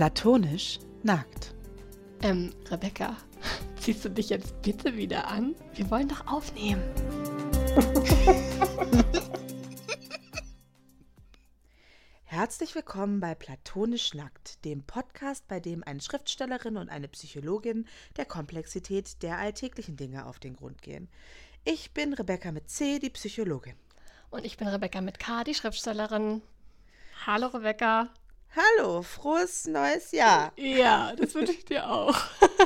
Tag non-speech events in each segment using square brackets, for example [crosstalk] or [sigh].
Platonisch nackt. Ähm, Rebecca, [laughs] ziehst du dich jetzt bitte wieder an? Wir wollen doch aufnehmen. [laughs] Herzlich willkommen bei Platonisch Nackt, dem Podcast, bei dem eine Schriftstellerin und eine Psychologin der Komplexität der alltäglichen Dinge auf den Grund gehen. Ich bin Rebecca mit C, die Psychologin. Und ich bin Rebecca mit K, die Schriftstellerin. Hallo Rebecca. Hallo, frohes neues Jahr. Ja, das wünsche ich dir auch. [laughs]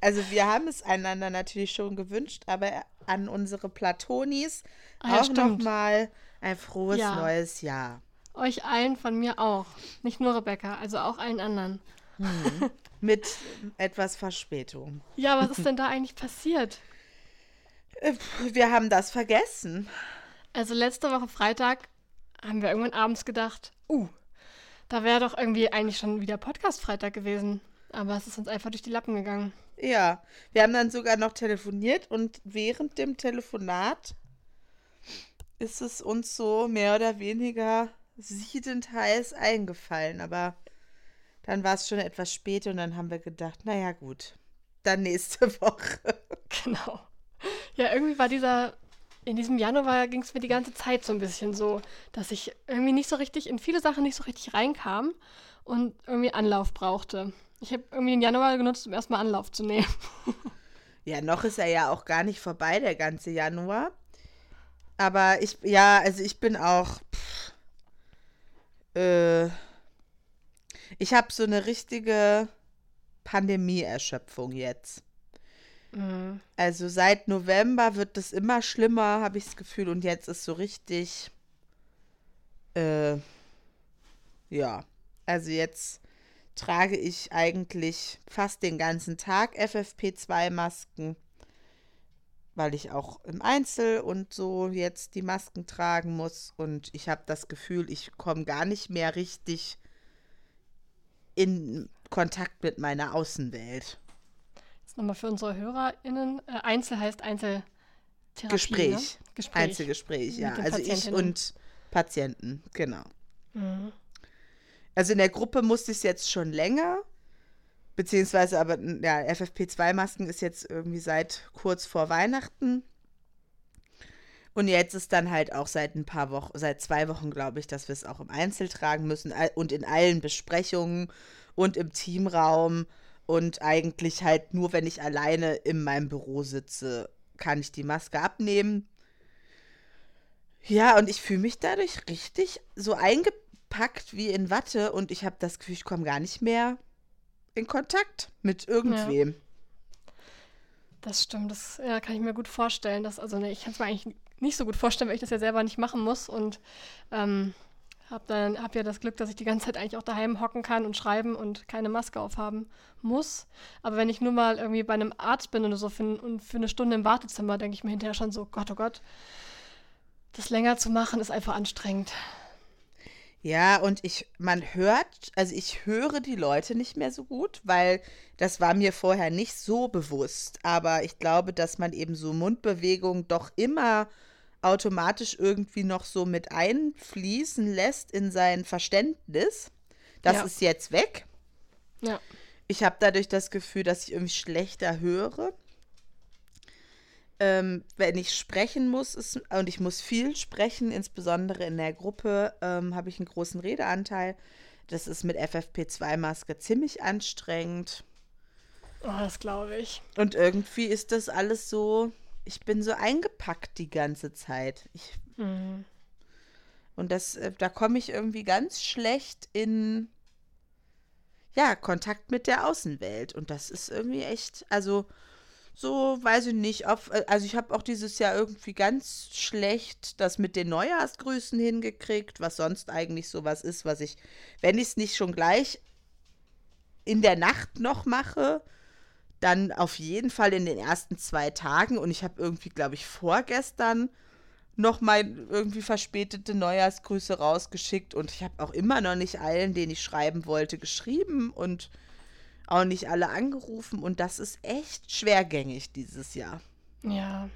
Also wir haben es einander natürlich schon gewünscht, aber an unsere Platonis Ah ja, auch nochmal ein frohes Ja. neues Jahr. Euch allen von mir auch. Nicht nur Rebecca, also auch allen anderen. Mit etwas Verspätung. Ja, was [laughs] ist denn da eigentlich passiert? Wir haben das vergessen. Also letzte Woche Freitag haben wir irgendwann abends gedacht, uh, da wäre doch irgendwie eigentlich schon wieder Podcast-Freitag gewesen. Aber es ist uns einfach durch die Lappen gegangen. Ja, wir haben dann sogar noch telefoniert und während dem Telefonat ist es uns so mehr oder weniger siedend heiß eingefallen. Aber dann war es schon etwas spät und dann haben wir gedacht, naja gut, dann nächste [laughs] Woche. Genau. Ja, irgendwie war dieser, in diesem Januar ging es mir die ganze Zeit so ein bisschen so, dass ich irgendwie nicht so richtig, in viele Sachen nicht so richtig reinkam und irgendwie Anlauf brauchte. Ich habe irgendwie den Januar genutzt, um erstmal Anlauf zu nehmen. [laughs] Ja, noch ist er ja auch gar nicht vorbei, der ganze Januar. Aber ich, ja, also ich bin auch. Pff, äh, ich habe so eine richtige Pandemie-Erschöpfung jetzt. Mhm. Also seit November wird es immer schlimmer, habe ich das Gefühl. Und jetzt ist so richtig. Äh, ja, also jetzt trage ich eigentlich fast den ganzen Tag FFP2-Masken, weil ich auch im Einzel und so jetzt die Masken tragen muss. Und ich habe das Gefühl, ich komme gar nicht mehr richtig in Kontakt mit meiner Außenwelt. Nochmal für unsere HörerInnen. Äh, Einzel heißt Einzeltherapie. Gespräch. Ne? Gespräch. Einzelgespräch, ja. Also ich und Patienten, genau. Mhm. Also in der Gruppe musste ich es jetzt schon länger, beziehungsweise aber, ja, FFP2-Masken ist jetzt irgendwie seit kurz vor Weihnachten. Und jetzt ist dann halt auch seit ein paar Wochen, seit zwei Wochen, glaube ich, dass wir es auch im Einzel tragen müssen und in allen Besprechungen und im Teamraum. Und eigentlich halt nur, wenn ich alleine in meinem Büro sitze, kann ich die Maske abnehmen. Ja, und ich fühle mich dadurch richtig so eingepackt wie in Watte und ich habe das Gefühl, ich komme gar nicht mehr in Kontakt mit irgendwem. Das stimmt, das ja, kann ich mir gut vorstellen. Dass, also ne, ich kann es mir eigentlich nicht so gut vorstellen, weil ich das ja selber nicht machen muss und ähm, habe dann hab ja das Glück, dass ich die ganze Zeit eigentlich auch daheim hocken kann und schreiben und keine Maske aufhaben muss. Aber wenn ich nur mal irgendwie bei einem Arzt bin oder so für, und für eine Stunde im Wartezimmer, denke ich mir hinterher schon so, Gott, oh Gott, das länger zu machen ist einfach anstrengend. Ja, und ich, man hört, also ich höre die Leute nicht mehr so gut, weil das war mir vorher nicht so bewusst. Aber ich glaube, dass man eben so Mundbewegungen doch immer automatisch irgendwie noch so mit einfließen lässt in sein Verständnis. Das Ja. ist jetzt weg. Ja. Ich habe dadurch das Gefühl, dass ich irgendwie schlechter höre. Ähm, wenn ich sprechen muss, ist, und ich muss viel sprechen, insbesondere in der Gruppe, ähm, habe ich einen großen Redeanteil. Das ist mit FFP2-Maske ziemlich anstrengend. Oh, das glaube ich. Und irgendwie ist das alles so, ich bin so eingepackt die ganze Zeit. Ich, Mhm. und das, äh, da komme ich irgendwie ganz schlecht in, ja, Kontakt mit der Außenwelt. Und das ist irgendwie echt, also so, weiß ich nicht, auf, äh, also ich habe auch dieses Jahr irgendwie ganz schlecht das mit den Neujahrsgrüßen hingekriegt, was sonst eigentlich sowas ist, was ich, wenn ich es nicht schon gleich in der Nacht noch mache, dann auf jeden Fall in den ersten zwei Tagen. Und ich habe irgendwie, glaube ich, vorgestern noch mal irgendwie verspätete Neujahrsgrüße rausgeschickt. Und ich habe auch immer noch nicht allen, denen ich schreiben wollte, geschrieben und auch nicht alle angerufen. Und das ist echt schwergängig dieses Jahr. Ja.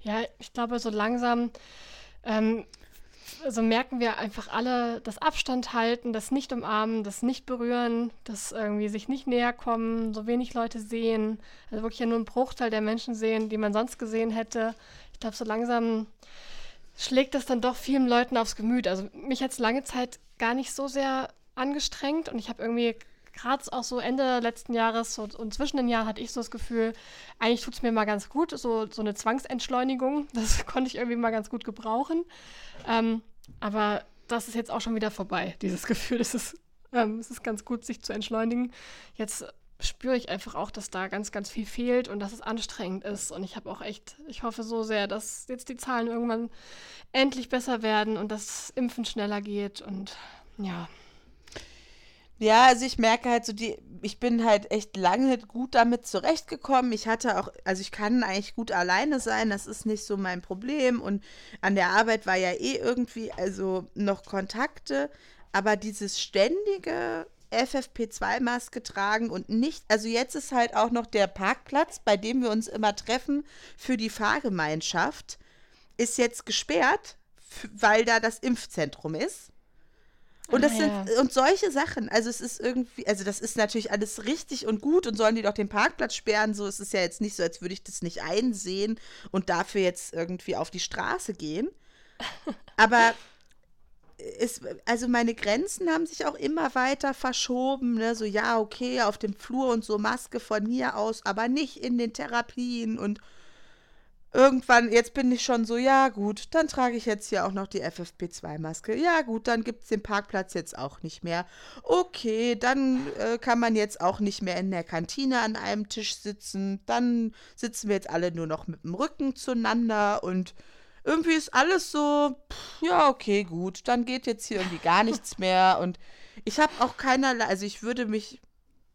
Ja, ich glaube, so langsam ähm, also merken wir einfach alle das Abstand halten, das nicht umarmen, das nicht berühren, das irgendwie sich nicht näher kommen, so wenig Leute sehen, also wirklich ja nur einen Bruchteil der Menschen sehen, die man sonst gesehen hätte. Ich glaube, so langsam schlägt das dann doch vielen Leuten aufs Gemüt. Also mich hat es lange Zeit gar nicht so sehr angestrengt und ich habe irgendwie gerade auch so Ende letzten Jahres so, und zwischen den Jahren hatte ich so das Gefühl, eigentlich tut es mir mal ganz gut, so, so eine Zwangsentschleunigung, das [laughs] konnte ich irgendwie mal ganz gut gebrauchen. Ähm, aber das ist jetzt auch schon wieder vorbei, dieses [laughs] Gefühl. Es ist, ähm, es ist ganz gut, sich zu entschleunigen. Jetzt spüre ich einfach auch, dass da ganz, ganz viel fehlt und dass es anstrengend ist. Und ich habe auch echt, ich hoffe so sehr, dass jetzt die Zahlen irgendwann endlich besser werden und das Impfen schneller geht. Und ja, ja, also ich merke halt so, die, ich bin halt echt lange gut damit zurechtgekommen. Ich hatte auch, also ich kann eigentlich gut alleine sein, das ist nicht so mein Problem. Und an der Arbeit war ja eh irgendwie, also noch Kontakte, aber dieses ständige FFP2-Maske tragen und nicht, also jetzt ist halt auch noch der Parkplatz, bei dem wir uns immer treffen für die Fahrgemeinschaft, ist jetzt gesperrt, weil da das Impfzentrum ist. Und das ah, sind ja. und solche Sachen. Also es ist irgendwie, also das ist natürlich alles richtig und gut und sollen die doch den Parkplatz sperren. So es ist ja jetzt nicht so, als würde ich das nicht einsehen und dafür jetzt irgendwie auf die Straße gehen. [laughs] Aber es, also meine Grenzen haben sich auch immer weiter verschoben. Ne? So ja, okay, auf dem Flur und so Maske von hier aus, aber nicht in den Therapien und irgendwann, jetzt bin ich schon so, ja gut, dann trage ich jetzt hier auch noch die FFP2-Maske. Ja gut, dann gibt es den Parkplatz jetzt auch nicht mehr. Okay, dann äh, kann man jetzt auch nicht mehr in der Kantine an einem Tisch sitzen. Dann sitzen wir jetzt alle nur noch mit dem Rücken zueinander und irgendwie ist alles so, pff, ja okay, gut, dann geht jetzt hier irgendwie gar nichts mehr und ich habe auch keinerlei, also ich würde mich,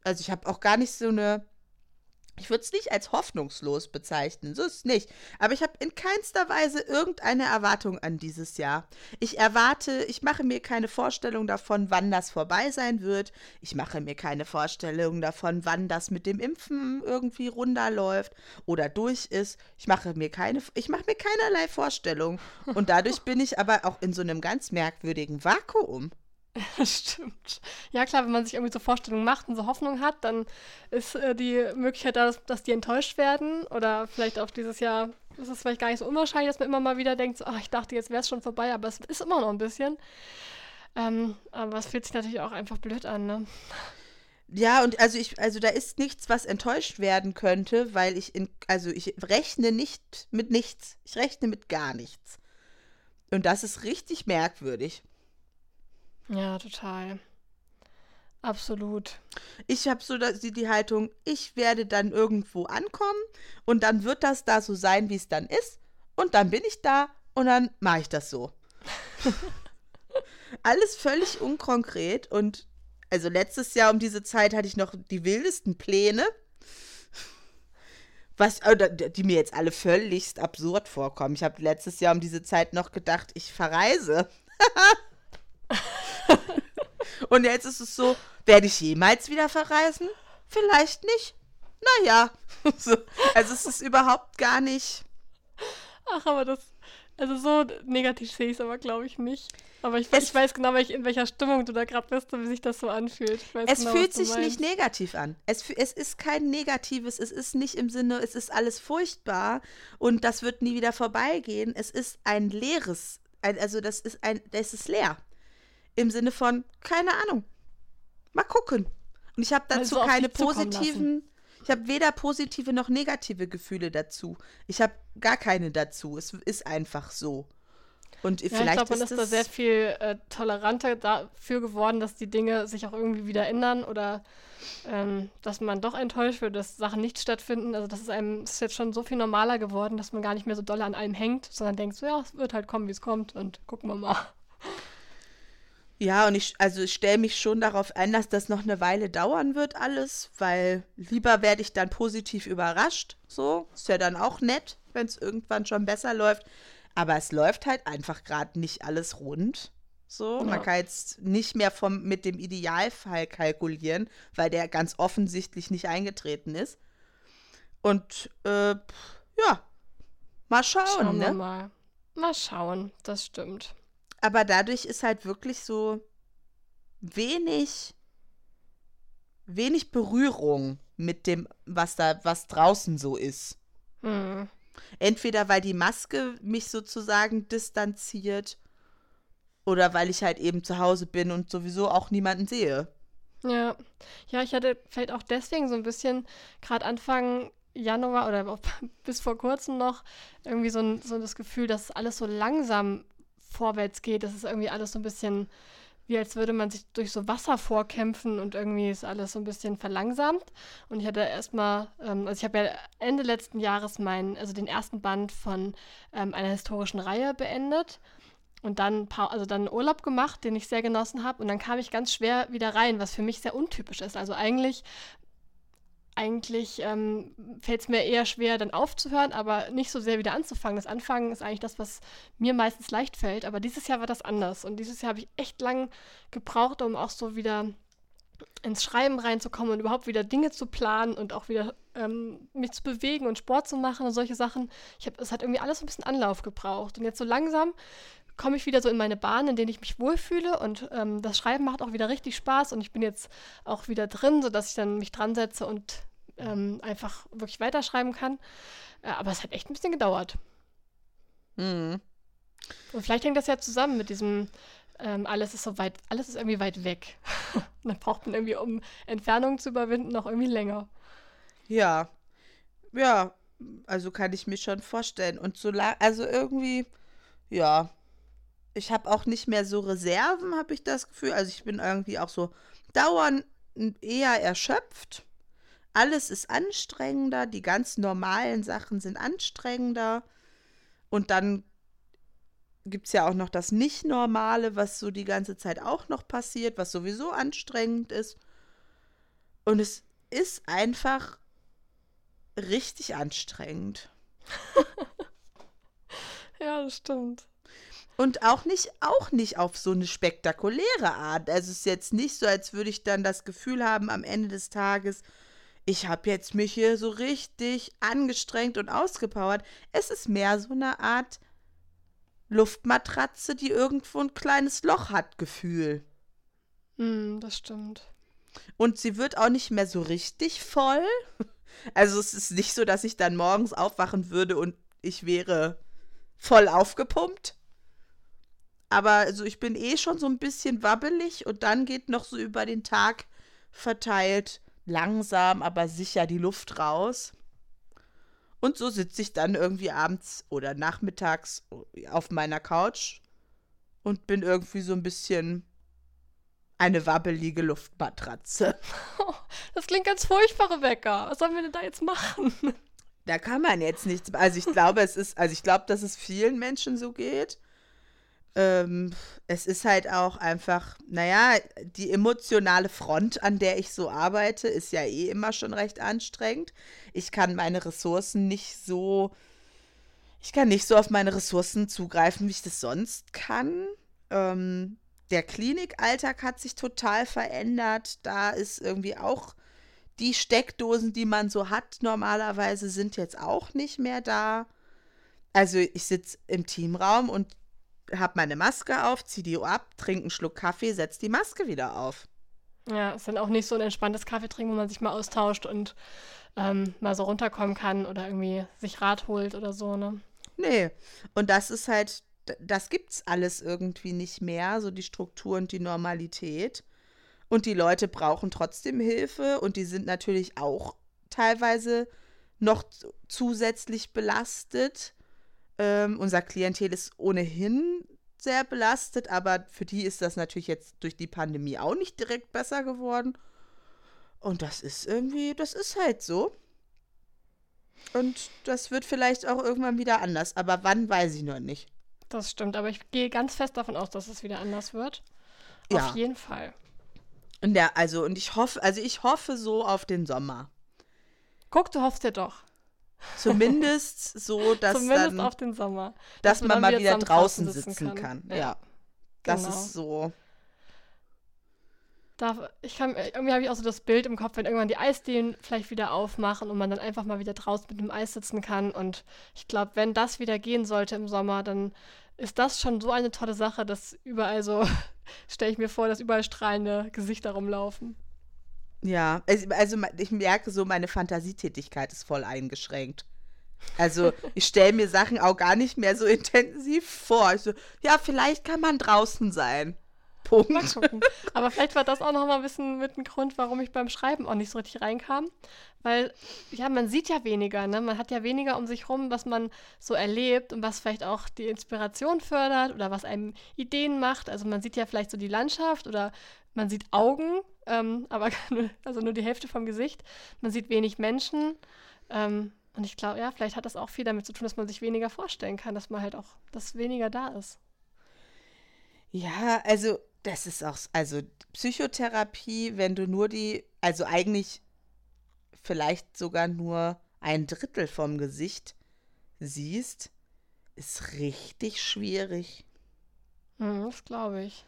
also ich habe auch gar nicht so eine ich würde es nicht als hoffnungslos bezeichnen, so ist es nicht. Aber ich habe in keinster Weise irgendeine Erwartung an dieses Jahr. Ich erwarte, ich mache mir keine Vorstellung davon, wann das vorbei sein wird. Ich mache mir keine Vorstellung davon, wann das mit dem Impfen irgendwie runterläuft oder durch ist. Ich mache mir keine, ich mache mir keinerlei Vorstellung. Und dadurch bin ich aber auch in so einem ganz merkwürdigen Vakuum. [laughs] Stimmt. Ja, klar, wenn man sich irgendwie so Vorstellungen macht und so Hoffnung hat, dann ist äh, die Möglichkeit da, dass, dass, die enttäuscht werden. Oder vielleicht auch dieses Jahr ist es vielleicht gar nicht so unwahrscheinlich, dass man immer mal wieder denkt, so, ach, ich dachte, jetzt wäre es schon vorbei, aber es ist immer noch ein bisschen. Ähm, aber es fühlt sich natürlich auch einfach blöd an, ne? Ja, und also ich, also da ist nichts, was enttäuscht werden könnte, weil ich in, also ich rechne nicht mit nichts. Ich rechne mit gar nichts. Und das ist richtig merkwürdig. Ja, total. Absolut. Ich habe so die, die Haltung, ich werde dann irgendwo ankommen und dann wird das da so sein, wie es dann ist. Und dann bin ich da und dann mache ich das so. [laughs] Alles völlig unkonkret und also letztes Jahr um diese Zeit hatte ich noch die wildesten Pläne, was die mir jetzt alle völligst absurd vorkommen. Ich habe letztes Jahr um diese Zeit noch gedacht, ich verreise. [laughs] Und jetzt ist es so, werde ich jemals wieder verreisen? Vielleicht nicht. Naja. [laughs] so, also es ist überhaupt gar nicht. Ach, aber das. Also so negativ sehe ich es aber, glaube ich, nicht. Aber ich, ich, weiß genau, in welcher Stimmung du da gerade bist und wie sich das so anfühlt. es genau, fühlt sich nicht negativ an. Es, es ist kein Negatives, es ist nicht im Sinne, es ist alles furchtbar und das wird nie wieder vorbeigehen. Es ist ein leeres, also das ist ein, das ist leer. Im Sinne von, keine Ahnung. Mal gucken. Und ich habe dazu also keine positiven. Ich habe weder positive noch negative Gefühle dazu. Ich habe gar keine dazu. Es ist einfach so. Und ja, vielleicht ich glaube, man ist, ist da sehr viel äh, toleranter dafür geworden, dass die Dinge sich auch irgendwie wieder ändern oder ähm, dass man doch enttäuscht wird, dass Sachen nicht stattfinden. Also das ist einem ist jetzt schon so viel normaler geworden, dass man gar nicht mehr so doll an allem hängt, sondern denkt so, ja, es wird halt kommen, wie es kommt und gucken wir mal. Ja, und ich, also ich stelle mich schon darauf ein, dass das noch eine Weile dauern wird, alles, weil lieber werde ich dann positiv überrascht. So, ist ja dann auch nett, wenn es irgendwann schon besser läuft. Aber es läuft halt einfach gerade nicht alles rund. So, ja. man kann jetzt nicht mehr vom, mit dem Idealfall kalkulieren, weil der ganz offensichtlich nicht eingetreten ist. Und äh, ja, mal schauen, schauen ne? Mal. mal schauen, das stimmt. Aber dadurch ist halt wirklich so wenig, wenig Berührung mit dem, was da, was draußen so ist. Hm. Entweder weil die Maske mich sozusagen distanziert oder weil ich halt eben zu Hause bin und sowieso auch niemanden sehe. Ja. Ja, ich hatte vielleicht auch deswegen so ein bisschen gerade Anfang Januar oder [laughs] bis vor kurzem noch irgendwie so, ein, so das Gefühl, dass alles so langsam vorwärts geht. Das ist irgendwie alles so ein bisschen wie als würde man sich durch so Wasser vorkämpfen und irgendwie ist alles so ein bisschen verlangsamt. Und ich hatte erstmal, ähm, also ich habe ja Ende letzten Jahres meinen, also den ersten Band von ähm, einer historischen Reihe beendet und dann, also dann Urlaub gemacht, den ich sehr genossen habe. Und dann kam ich ganz schwer wieder rein, was für mich sehr untypisch ist. Also eigentlich eigentlich ähm, fällt es mir eher schwer, dann aufzuhören, aber nicht so sehr wieder anzufangen. Das Anfangen ist eigentlich das, was mir meistens leicht fällt. Aber dieses Jahr war das anders. Und dieses Jahr habe ich echt lang gebraucht, um auch so wieder ins Schreiben reinzukommen und überhaupt wieder Dinge zu planen und auch wieder ähm, mich zu bewegen und Sport zu machen und solche Sachen. Ich habe, es hat irgendwie alles ein bisschen Anlauf gebraucht. Und jetzt so langsam komme ich wieder so in meine Bahn, in denen ich mich wohlfühle und ähm, das Schreiben macht auch wieder richtig Spaß und ich bin jetzt auch wieder drin, sodass ich dann mich dran setze und ähm, einfach wirklich weiterschreiben kann. Äh, aber es hat echt ein bisschen gedauert. Mhm. Und vielleicht hängt das ja zusammen mit diesem, ähm, alles ist so weit, alles ist irgendwie weit weg. [laughs] dann braucht man irgendwie, um Entfernungen zu überwinden, noch irgendwie länger. Ja. Ja, also kann ich mir schon vorstellen. Und so lang, also irgendwie, ja, ich habe auch nicht mehr so Reserven, habe ich das Gefühl. Also ich bin irgendwie auch so dauernd eher erschöpft. Alles ist anstrengender, die ganz normalen Sachen sind anstrengender. Und dann gibt es ja auch noch das Nicht-Normale, was so die ganze Zeit auch noch passiert, was sowieso anstrengend ist. Und es ist einfach richtig anstrengend. [laughs] ja, das stimmt. Und auch nicht, auch nicht auf so eine spektakuläre Art. Also es ist jetzt nicht so, als würde ich dann das Gefühl haben, am Ende des Tages, ich habe jetzt mich hier so richtig angestrengt und ausgepowert. Es ist mehr so eine Art Luftmatratze, die irgendwo ein kleines Loch hat, Gefühl. Mm, das stimmt. Und sie wird auch nicht mehr so richtig voll. Also es ist nicht so, dass ich dann morgens aufwachen würde und ich wäre voll aufgepumpt. Aber also ich bin eh schon so ein bisschen wabbelig und dann geht noch so über den Tag verteilt langsam, aber sicher die Luft raus. Und so sitze ich dann irgendwie abends oder nachmittags auf meiner Couch und bin irgendwie so ein bisschen eine wabbelige Luftmatratze. [laughs] das klingt ganz furchtbar, Rebecca. Was sollen wir denn da jetzt machen? Da kann man jetzt nichts. Also ich glaube, es ist, also ich glaube, dass es vielen Menschen so geht ähm, es ist halt auch einfach, naja, die emotionale Front, an der ich so arbeite, ist ja eh immer schon recht anstrengend. Ich kann meine Ressourcen nicht so, ich kann nicht so auf meine Ressourcen zugreifen, wie ich das sonst kann. Ähm, der Klinikalltag hat sich total verändert. Da ist irgendwie auch die Steckdosen, die man so hat, normalerweise sind jetzt auch nicht mehr da. Also ich sitze im Teamraum und habe meine Maske auf, ziehe die ab, trinke einen Schluck Kaffee, setze die Maske wieder auf. Ja, ist dann auch nicht so ein entspanntes Kaffee trinken, wo man sich mal austauscht und ähm, mal so runterkommen kann oder irgendwie sich Rat holt oder so, ne? Nee. Und das ist halt, das gibt's alles irgendwie nicht mehr, so die Struktur und die Normalität. Und die Leute brauchen trotzdem Hilfe und die sind natürlich auch teilweise noch zusätzlich belastet. Ähm, unser Klientel ist ohnehin sehr belastet, aber für die ist das natürlich jetzt durch die Pandemie auch nicht direkt besser geworden. Und das ist irgendwie, das ist halt so. Und das wird vielleicht auch irgendwann wieder anders. Aber wann, weiß ich noch nicht. Das stimmt, aber ich gehe ganz fest davon aus, dass es wieder anders wird. Ja. Auf jeden Fall. Und der, also, und ich hoffe, also ich hoffe so auf den Sommer. Guck, du hoffst ja doch. Zumindest [laughs] so, dass Zumindest dann, auf den Sommer. dass, dass man mal wieder draußen sitzen kann. kann. Ja. Ja. Das Genau. ist so. da, ich kann, irgendwie habe ich auch so das Bild im Kopf, wenn irgendwann die Eisdielen vielleicht wieder aufmachen und man dann einfach mal wieder draußen mit dem Eis sitzen kann. Und ich glaube, wenn das wieder gehen sollte im Sommer, dann ist das schon so eine tolle Sache, dass überall so, [laughs] stelle ich mir vor, dass überall strahlende Gesichter rumlaufen. Ja, also ich merke so, meine Fantasietätigkeit ist voll eingeschränkt. Also ich stelle mir Sachen auch gar nicht mehr so [laughs] intensiv vor. So, ja, vielleicht kann man draußen sein. Punkt. Aber vielleicht war das auch noch mal ein bisschen mit dem Grund, warum ich beim Schreiben auch nicht so richtig reinkam. Weil, ja, man sieht ja weniger, ne? Man hat ja weniger um sich rum, was man so erlebt und was vielleicht auch die Inspiration fördert oder was einem Ideen macht. Also man sieht ja vielleicht so die Landschaft oder man sieht Augen, ähm, aber [laughs] also nur die Hälfte vom Gesicht. Man sieht wenig Menschen. Ähm, und ich glaube, ja, vielleicht hat das auch viel damit zu tun, dass man sich weniger vorstellen kann, dass man halt auch, dass weniger da ist. Ja, also das ist auch, also Psychotherapie, wenn du nur die, also eigentlich vielleicht sogar nur ein Drittel vom Gesicht siehst, ist richtig schwierig. Mhm, das glaube ich.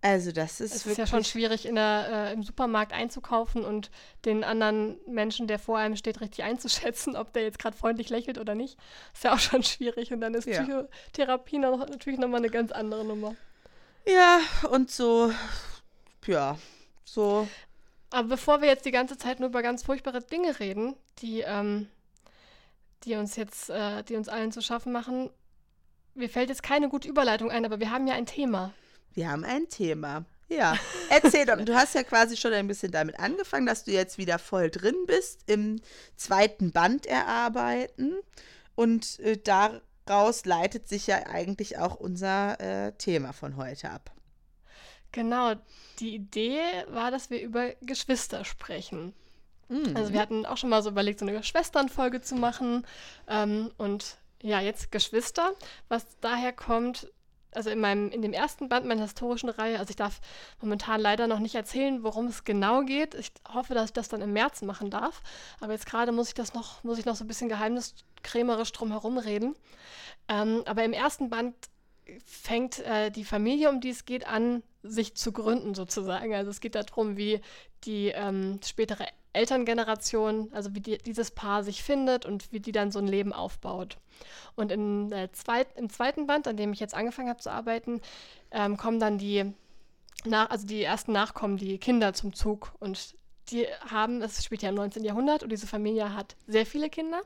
Also das ist Es ist ja schon schwierig, in der, äh, im Supermarkt einzukaufen und den anderen Menschen, der vor einem steht, richtig einzuschätzen, ob der jetzt gerade freundlich lächelt oder nicht. Ist ja auch schon schwierig. Und dann ist ja. Psychotherapie noch, natürlich nochmal eine ganz andere Nummer. Ja, und so, ja, so. Aber bevor wir jetzt die ganze Zeit nur über ganz furchtbare Dinge reden, die, ähm, die uns jetzt, äh, die uns allen zu schaffen machen, mir fällt jetzt keine gute Überleitung ein, aber wir haben ja ein Thema. Wir haben ein Thema. Ja, erzähl doch. Du hast ja quasi schon ein bisschen damit angefangen, dass du jetzt wieder voll drin bist im zweiten Band erarbeiten. Und äh, daraus leitet sich ja eigentlich auch unser äh, Thema von heute ab. Genau, die Idee war, dass wir über Geschwister sprechen. Mhm. Also wir hatten auch schon mal so überlegt, so eine Schwesternfolge zu machen. Ähm, und ja, jetzt Geschwister, was daher kommt, also in meinem, in dem ersten Band meiner historischen Reihe, also ich darf momentan leider noch nicht erzählen, worum es genau geht. Ich hoffe, dass ich das dann im März machen darf. Aber jetzt gerade muss ich das noch, muss ich noch so ein bisschen geheimniskrämerisch drum reden. Ähm, aber im ersten Band fängt äh, die Familie, um die es geht, an, sich zu gründen sozusagen. Also es geht darum, wie die ähm, spätere Elterngeneration, also wie die, dieses Paar sich findet und wie die dann so ein Leben aufbaut. Und in, äh, zweit, im zweiten Band, an dem ich jetzt angefangen habe zu arbeiten, ähm, kommen dann die, nach, also die ersten Nachkommen, die Kinder zum Zug. Und die haben, es spielt ja im 19. Jahrhundert und diese Familie hat sehr viele Kinder.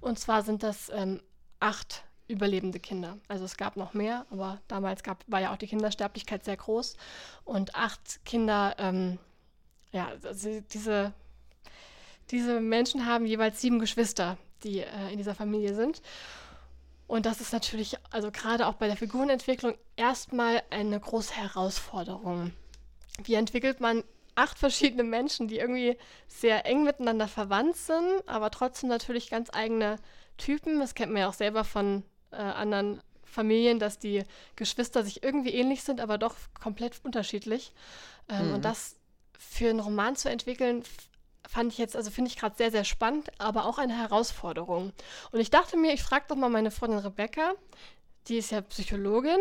Und zwar sind das ähm, acht überlebende Kinder. Also es gab noch mehr, aber damals gab, war ja auch die Kindersterblichkeit sehr groß. Und acht Kinder, ähm, ja, also diese diese Menschen haben jeweils sieben Geschwister, die äh, in dieser Familie sind. Und das ist natürlich, also gerade auch bei der Figurenentwicklung, erstmal eine große Herausforderung. Wie entwickelt man acht verschiedene Menschen, die irgendwie sehr eng miteinander verwandt sind, aber trotzdem natürlich ganz eigene Typen. Das kennt man ja auch selber von äh, anderen Familien, dass die Geschwister sich irgendwie ähnlich sind, aber doch komplett unterschiedlich. Ähm, mhm. Und das für einen Roman zu entwickeln, fand ich jetzt, also finde ich gerade sehr, sehr spannend, aber auch eine Herausforderung. Und ich dachte mir, ich frage doch mal meine Freundin Rebecca, die ist ja Psychologin,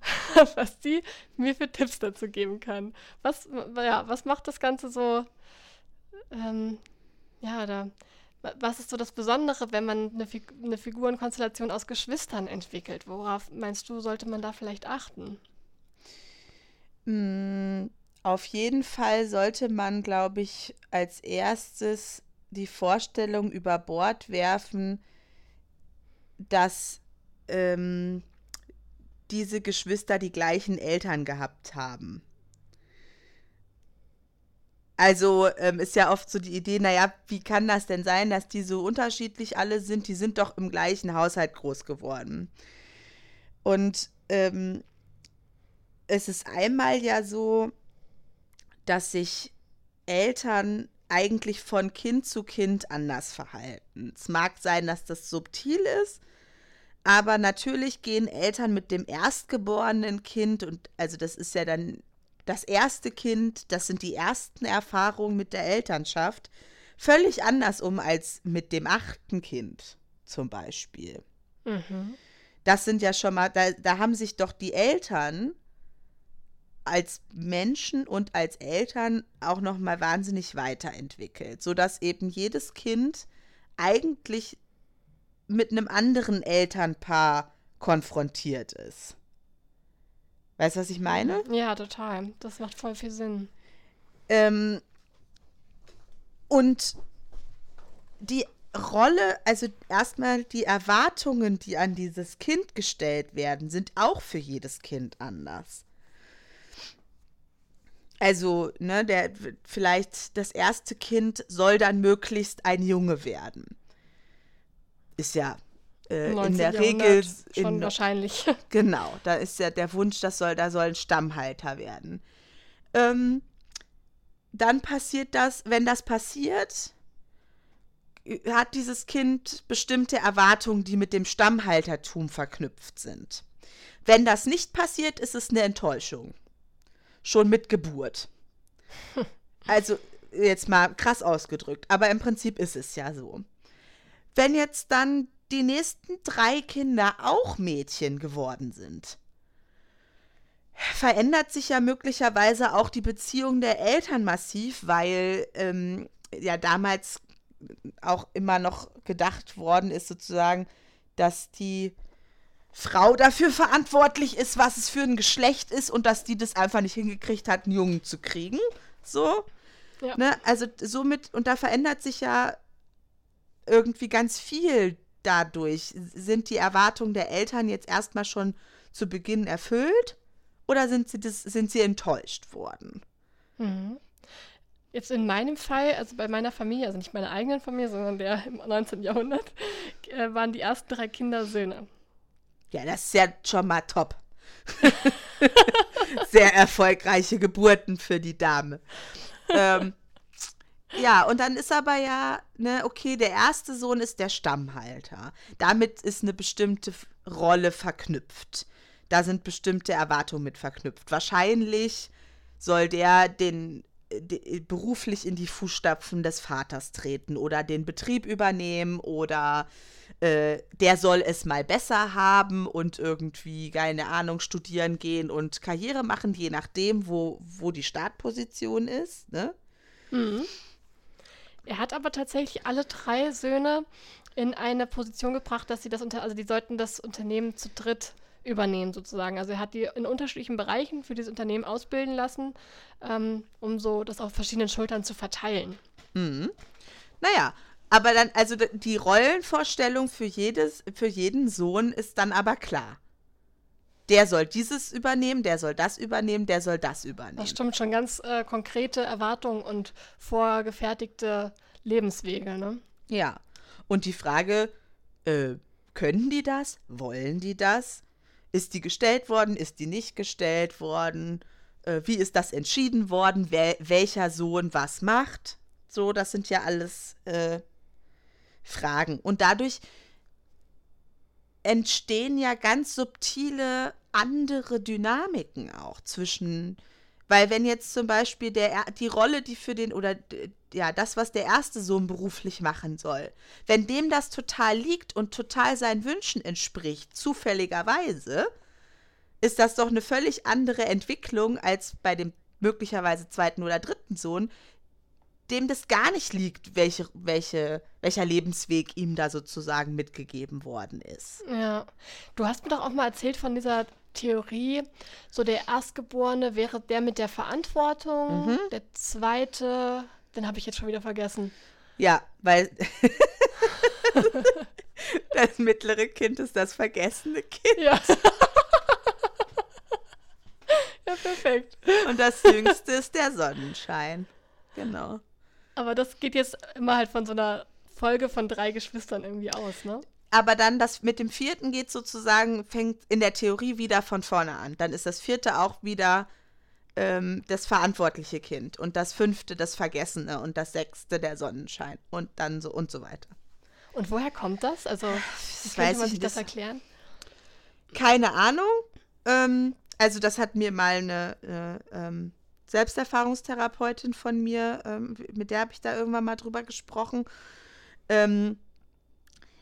[laughs] was die mir für Tipps dazu geben kann. Was, ja, was macht das Ganze so, ähm, ja, da, was ist so das Besondere, wenn man eine, Fig eine Figurenkonstellation aus Geschwistern entwickelt? Worauf meinst du, sollte man da vielleicht achten? Mm, auf jeden Fall sollte man, glaube ich, als erstes die Vorstellung über Bord werfen, dass ähm, diese Geschwister die gleichen Eltern gehabt haben. Also ähm, ist ja oft so die Idee, naja, wie kann das denn sein, dass die so unterschiedlich alle sind? Die sind doch im gleichen Haushalt groß geworden. Und ähm, es ist einmal ja so, dass sich Eltern eigentlich von Kind zu Kind anders verhalten. Es mag sein, dass das subtil ist, aber natürlich gehen Eltern mit dem erstgeborenen Kind und also das ist ja dann das erste Kind, das sind die ersten Erfahrungen mit der Elternschaft, völlig anders um als mit dem achten Kind zum Beispiel. Mhm. Das sind ja schon mal, da, da haben sich doch die Eltern als Menschen und als Eltern auch noch mal wahnsinnig weiterentwickelt, sodass eben jedes Kind eigentlich mit einem anderen Elternpaar konfrontiert ist. Weißt du, was ich meine? Ja, total. Das macht voll viel Sinn. Ähm, und die Rolle, also erstmal die Erwartungen, die an dieses Kind gestellt werden, sind auch für jedes Kind anders. Also, ne, der vielleicht das erste Kind soll dann möglichst ein Junge werden. Ist ja äh, in der Regel schon in, wahrscheinlich. [laughs] Genau, da ist ja der Wunsch, das soll, da soll ein Stammhalter werden. Ähm, dann passiert das, wenn das passiert, hat dieses Kind bestimmte Erwartungen, die mit dem Stammhaltertum verknüpft sind. Wenn das nicht passiert, ist es eine Enttäuschung. Schon mit Geburt. [laughs] Also jetzt mal krass ausgedrückt, aber im Prinzip ist es ja so. Wenn jetzt dann die nächsten drei Kinder auch Mädchen geworden sind, verändert sich ja möglicherweise auch die Beziehung der Eltern massiv, weil ähm, ja damals auch immer noch gedacht worden ist, sozusagen, dass die Frau dafür verantwortlich ist, was es für ein Geschlecht ist und dass die das einfach nicht hingekriegt hat, einen Jungen zu kriegen. So. Ja. Ne? Also somit, und da verändert sich ja irgendwie ganz viel dadurch. Sind die Erwartungen der Eltern jetzt erstmal schon zu Beginn erfüllt oder sind sie, das, sind sie enttäuscht worden? Mhm. Jetzt in meinem Fall, also bei meiner Familie, also nicht meiner eigenen Familie, sondern der im 19. Jahrhundert, äh, waren die ersten drei Kinder Söhne. Ja, das ist ja schon mal top. [laughs] Sehr erfolgreiche Geburten für die Dame. ähm, ja, und dann ist aber ja, ne, okay, der erste Sohn ist der Stammhalter. Damit ist eine bestimmte Rolle verknüpft. Da sind bestimmte Erwartungen mit verknüpft. Wahrscheinlich soll der den beruflich in die Fußstapfen des Vaters treten oder den Betrieb übernehmen oder äh, der soll es mal besser haben und irgendwie, keine Ahnung, studieren gehen und Karriere machen, je nachdem, wo, wo die Startposition ist. Ne? Mhm. Er hat aber tatsächlich alle drei Söhne in eine Position gebracht, dass sie das unter, also die sollten das Unternehmen zu dritt übernehmen sozusagen. Also er hat die in unterschiedlichen Bereichen für dieses Unternehmen ausbilden lassen, ähm, um so das auf verschiedenen Schultern zu verteilen. Mhm. Naja, aber dann, also die Rollenvorstellung für jedes, für jeden Sohn ist dann aber klar. Der soll dieses übernehmen, der soll das übernehmen, der soll das übernehmen. Das stimmt schon, ganz äh, konkrete Erwartungen und vorgefertigte Lebenswege, ne? Ja. Und die Frage, äh, können die das? Wollen die das? Ist die gestellt worden? Ist die nicht gestellt worden? Äh, wie ist das entschieden worden? Wer, welcher Sohn was macht? So, das sind ja alles äh, Fragen. Und dadurch entstehen ja ganz subtile andere Dynamiken auch zwischen, weil wenn jetzt zum Beispiel der, die Rolle, die für den, oder ja, das, was der erste Sohn beruflich machen soll, wenn dem das total liegt und total seinen Wünschen entspricht, zufälligerweise, ist das doch eine völlig andere Entwicklung als bei dem möglicherweise zweiten oder dritten Sohn, dem das gar nicht liegt, welche, welche, welcher Lebensweg ihm da sozusagen mitgegeben worden ist. Ja. Du hast mir doch auch mal erzählt von dieser Theorie, so der Erstgeborene wäre der mit der Verantwortung, mhm. der zweite den habe ich jetzt schon wieder vergessen. Ja, weil [laughs] das mittlere Kind ist das vergessene Kind. Ja. [laughs] ja, perfekt. Und das jüngste ist der Sonnenschein. Genau. Aber das geht jetzt immer halt von so einer Folge von drei Geschwistern irgendwie aus, ne? Aber dann das mit dem vierten geht sozusagen, fängt in der Theorie wieder von vorne an. Dann ist das vierte auch wieder ähm, das verantwortliche Kind und das fünfte das Vergessene und das sechste der Sonnenschein und dann so und so weiter. Und woher kommt das? Also, wie das könnte man sich das, das erklären? Keine Ahnung. Ähm, also, das hat mir mal eine äh, ähm, Selbsterfahrungstherapeutin von mir, ähm, mit der habe ich da irgendwann mal drüber gesprochen. Ähm,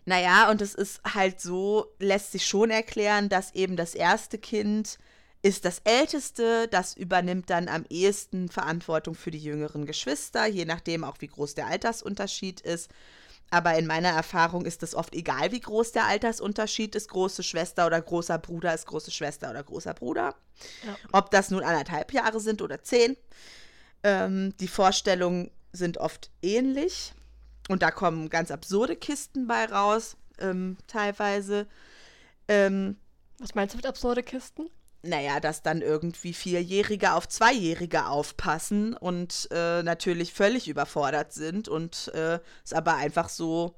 naja, und es ist halt so, lässt sich schon erklären, dass eben das erste Kind ist das Älteste, das übernimmt dann am ehesten Verantwortung für die jüngeren Geschwister, je nachdem auch wie groß der Altersunterschied ist. Aber in meiner Erfahrung ist es oft egal, wie groß der Altersunterschied ist. Große Schwester oder großer Bruder ist große Schwester oder großer Bruder. Ja. Ob das nun anderthalb Jahre sind oder zehn. Ähm, die Vorstellungen sind oft ähnlich. Und da kommen ganz absurde Kisten bei raus, ähm, teilweise. Ähm, Was meinst du mit absurde Kisten? Naja, dass dann irgendwie Vierjährige auf Zweijährige aufpassen und äh, natürlich völlig überfordert sind und äh, es aber einfach so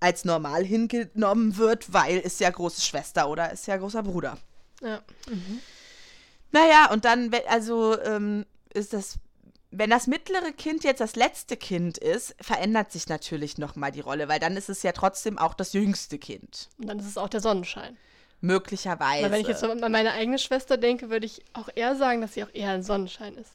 als normal hingenommen wird, weil ist ja große Schwester oder ist ja großer Bruder. Ja. Naja, und dann, also ähm, ist das, wenn das mittlere Kind jetzt das letzte Kind ist, verändert sich natürlich nochmal die Rolle, weil dann ist es ja trotzdem auch das jüngste Kind. Und dann ist es auch der Sonnenschein. Möglicherweise. Weil wenn ich jetzt an meine eigene Schwester denke, würde ich auch eher sagen, dass sie auch eher ein Sonnenschein ist.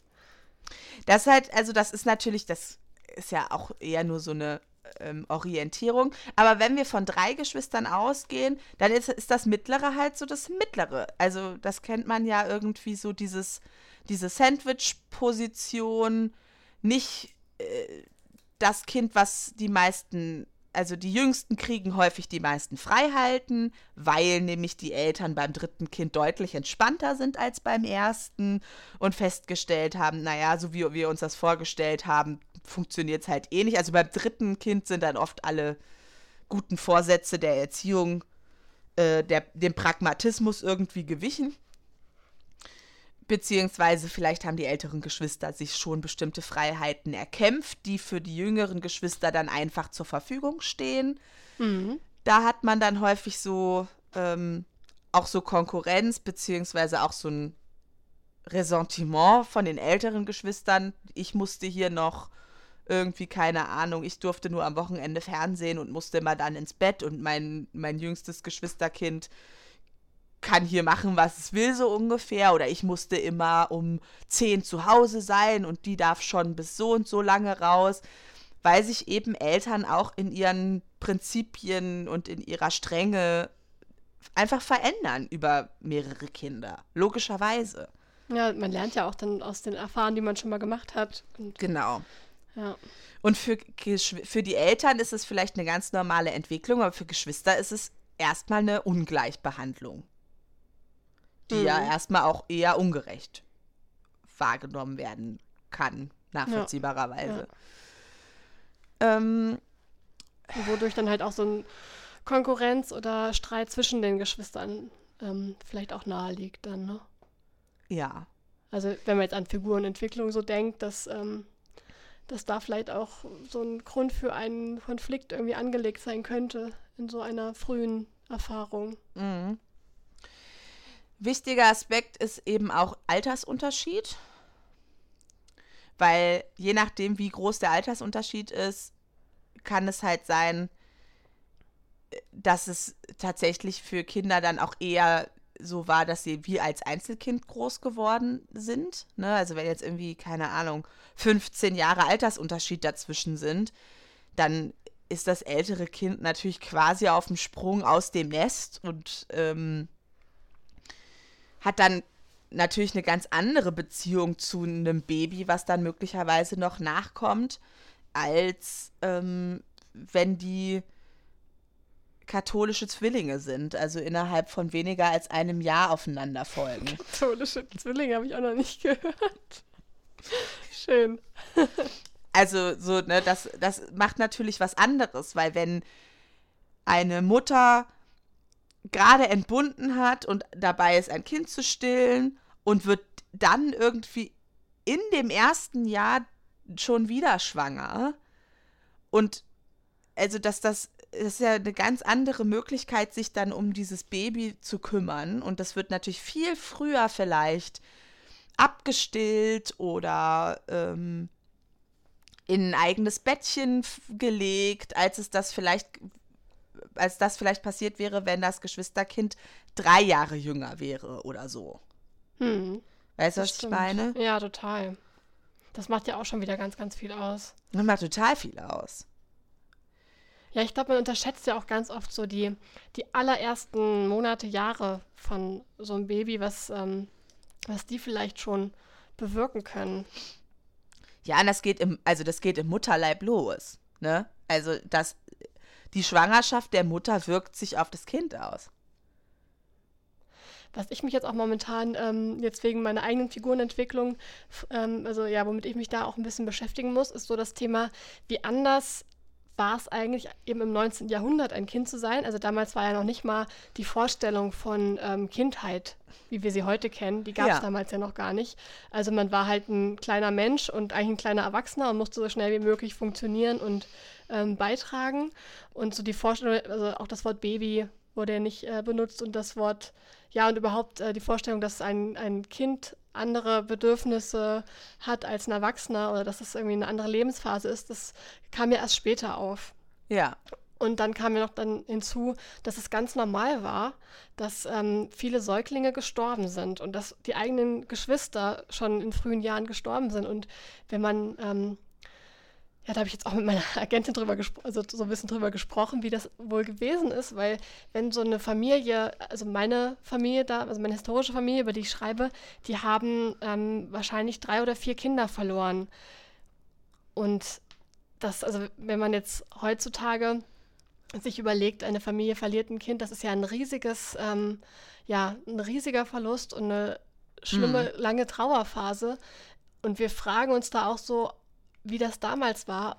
Das ist halt, also das ist natürlich, das ist ja auch eher nur so eine ähm, Orientierung. Aber wenn wir von drei Geschwistern ausgehen, dann ist, ist das Mittlere halt so das Mittlere. Also das kennt man ja irgendwie so dieses, diese Sandwich-Position, nicht äh, das Kind, was die meisten, also die Jüngsten kriegen häufig die meisten Freiheiten, weil nämlich die Eltern beim dritten Kind deutlich entspannter sind als beim ersten und festgestellt haben, naja, so wie wir uns das vorgestellt haben, funktioniert es halt eh nicht. Also beim dritten Kind sind dann oft alle guten Vorsätze der Erziehung äh, der, dem Pragmatismus irgendwie gewichen. Beziehungsweise vielleicht haben die älteren Geschwister sich schon bestimmte Freiheiten erkämpft, die für die jüngeren Geschwister dann einfach zur Verfügung stehen. Mhm. Da hat man dann häufig so ähm, auch so Konkurrenz, beziehungsweise auch so ein Ressentiment von den älteren Geschwistern. Ich musste hier noch irgendwie, keine Ahnung, ich durfte nur am Wochenende Fernsehen und musste immer dann ins Bett und mein, mein jüngstes Geschwisterkind kann hier machen, was es will, so ungefähr. Oder ich musste immer um 10 zu Hause sein und die darf schon bis so und so lange raus, weil sich eben Eltern auch in ihren Prinzipien und in ihrer Strenge einfach verändern über mehrere Kinder. Logischerweise. Ja, man lernt ja auch dann aus den Erfahrungen, die man schon mal gemacht hat. Und, Genau. ja. Und für, für die Eltern ist es vielleicht eine ganz normale Entwicklung, aber für Geschwister ist es erstmal eine Ungleichbehandlung, die ja Mhm. erstmal auch eher ungerecht wahrgenommen werden kann, nachvollziehbarerweise. Ähm, Wodurch dann halt auch so ein Konkurrenz oder Streit zwischen den Geschwistern ähm, vielleicht auch nahe liegt dann, ne? ja, Also wenn man jetzt an Figurenentwicklung so denkt, dass, ähm, dass da vielleicht auch so ein Grund für einen Konflikt irgendwie angelegt sein könnte in so einer frühen Erfahrung. Mhm. Wichtiger Aspekt ist eben auch Altersunterschied, weil je nachdem, wie groß der Altersunterschied ist, kann es halt sein, dass es tatsächlich für Kinder dann auch eher so war, dass sie wie als Einzelkind groß geworden sind. Ne? Also wenn jetzt irgendwie, keine Ahnung, 15 Jahre Altersunterschied dazwischen sind, dann ist das ältere Kind natürlich quasi auf dem Sprung aus dem Nest und ähm, hat dann natürlich eine ganz andere Beziehung zu einem Baby, was dann möglicherweise noch nachkommt, als ähm, wenn die katholische Zwillinge sind, also innerhalb von weniger als einem Jahr aufeinander folgen. [laughs] Katholische Zwillinge habe ich auch noch nicht [laughs] gehört. Schön. Also so, ne, das, das macht natürlich was anderes, weil wenn eine Mutter gerade entbunden hat und dabei ist, ein Kind zu stillen und wird dann irgendwie in dem ersten Jahr schon wieder schwanger und also dass das das ist ja eine ganz andere Möglichkeit, sich dann um dieses Baby zu kümmern. Und das wird natürlich viel früher vielleicht abgestillt oder ähm, in ein eigenes Bettchen gelegt, als es das vielleicht, als das vielleicht passiert wäre, wenn das Geschwisterkind drei Jahre jünger wäre oder so. Hm, Weißt du, was ich stimmt. meine? Ja, total. Das macht ja auch schon wieder ganz, ganz viel aus. Das macht total viel aus. Ja, ich glaube, man unterschätzt ja auch ganz oft so die, die allerersten Monate, Jahre von so einem Baby, was ähm, was die vielleicht schon bewirken können. Ja, und das geht im, also das geht im Mutterleib los. Ne? Also das, die Schwangerschaft der Mutter wirkt sich auf das Kind aus. Was ich mich jetzt auch momentan ähm, jetzt wegen meiner eigenen Figurenentwicklung, ähm, also ja, womit ich mich da auch ein bisschen beschäftigen muss, ist so das Thema, wie anders war es eigentlich eben im 19. Jahrhundert ein Kind zu sein. Also damals war ja noch nicht mal die Vorstellung von ähm, Kindheit, wie wir sie heute kennen, die gab es ja. damals ja noch gar nicht. Also man war halt ein kleiner Mensch und eigentlich ein kleiner Erwachsener und musste so schnell wie möglich funktionieren und ähm, beitragen. Und so die Vorstellung, also auch das Wort Baby wurde ja nicht äh, benutzt und das Wort, ja, und überhaupt äh, die Vorstellung, dass ein, ein Kind andere Bedürfnisse hat als ein Erwachsener oder dass das irgendwie eine andere Lebensphase ist, das kam ja erst später auf. Ja. Und dann kam ja noch dann hinzu, dass es ganz normal war, dass ähm, viele Säuglinge gestorben sind und dass die eigenen Geschwister schon in frühen Jahren gestorben sind. Und wenn man ähm, ja, da habe ich jetzt auch mit meiner [laughs] Agentin drüber also so ein bisschen drüber gesprochen, wie das wohl gewesen ist, weil wenn so eine Familie, also meine Familie da, also meine historische Familie, über die ich schreibe, die haben ähm, wahrscheinlich drei oder vier Kinder verloren. Und das, also wenn man jetzt heutzutage sich überlegt, eine Familie verliert ein Kind, das ist ja ein riesiges, ähm, ja, ein riesiger Verlust und eine schlimme, hm. lange Trauerphase. Und wir fragen uns da auch so, wie das damals war,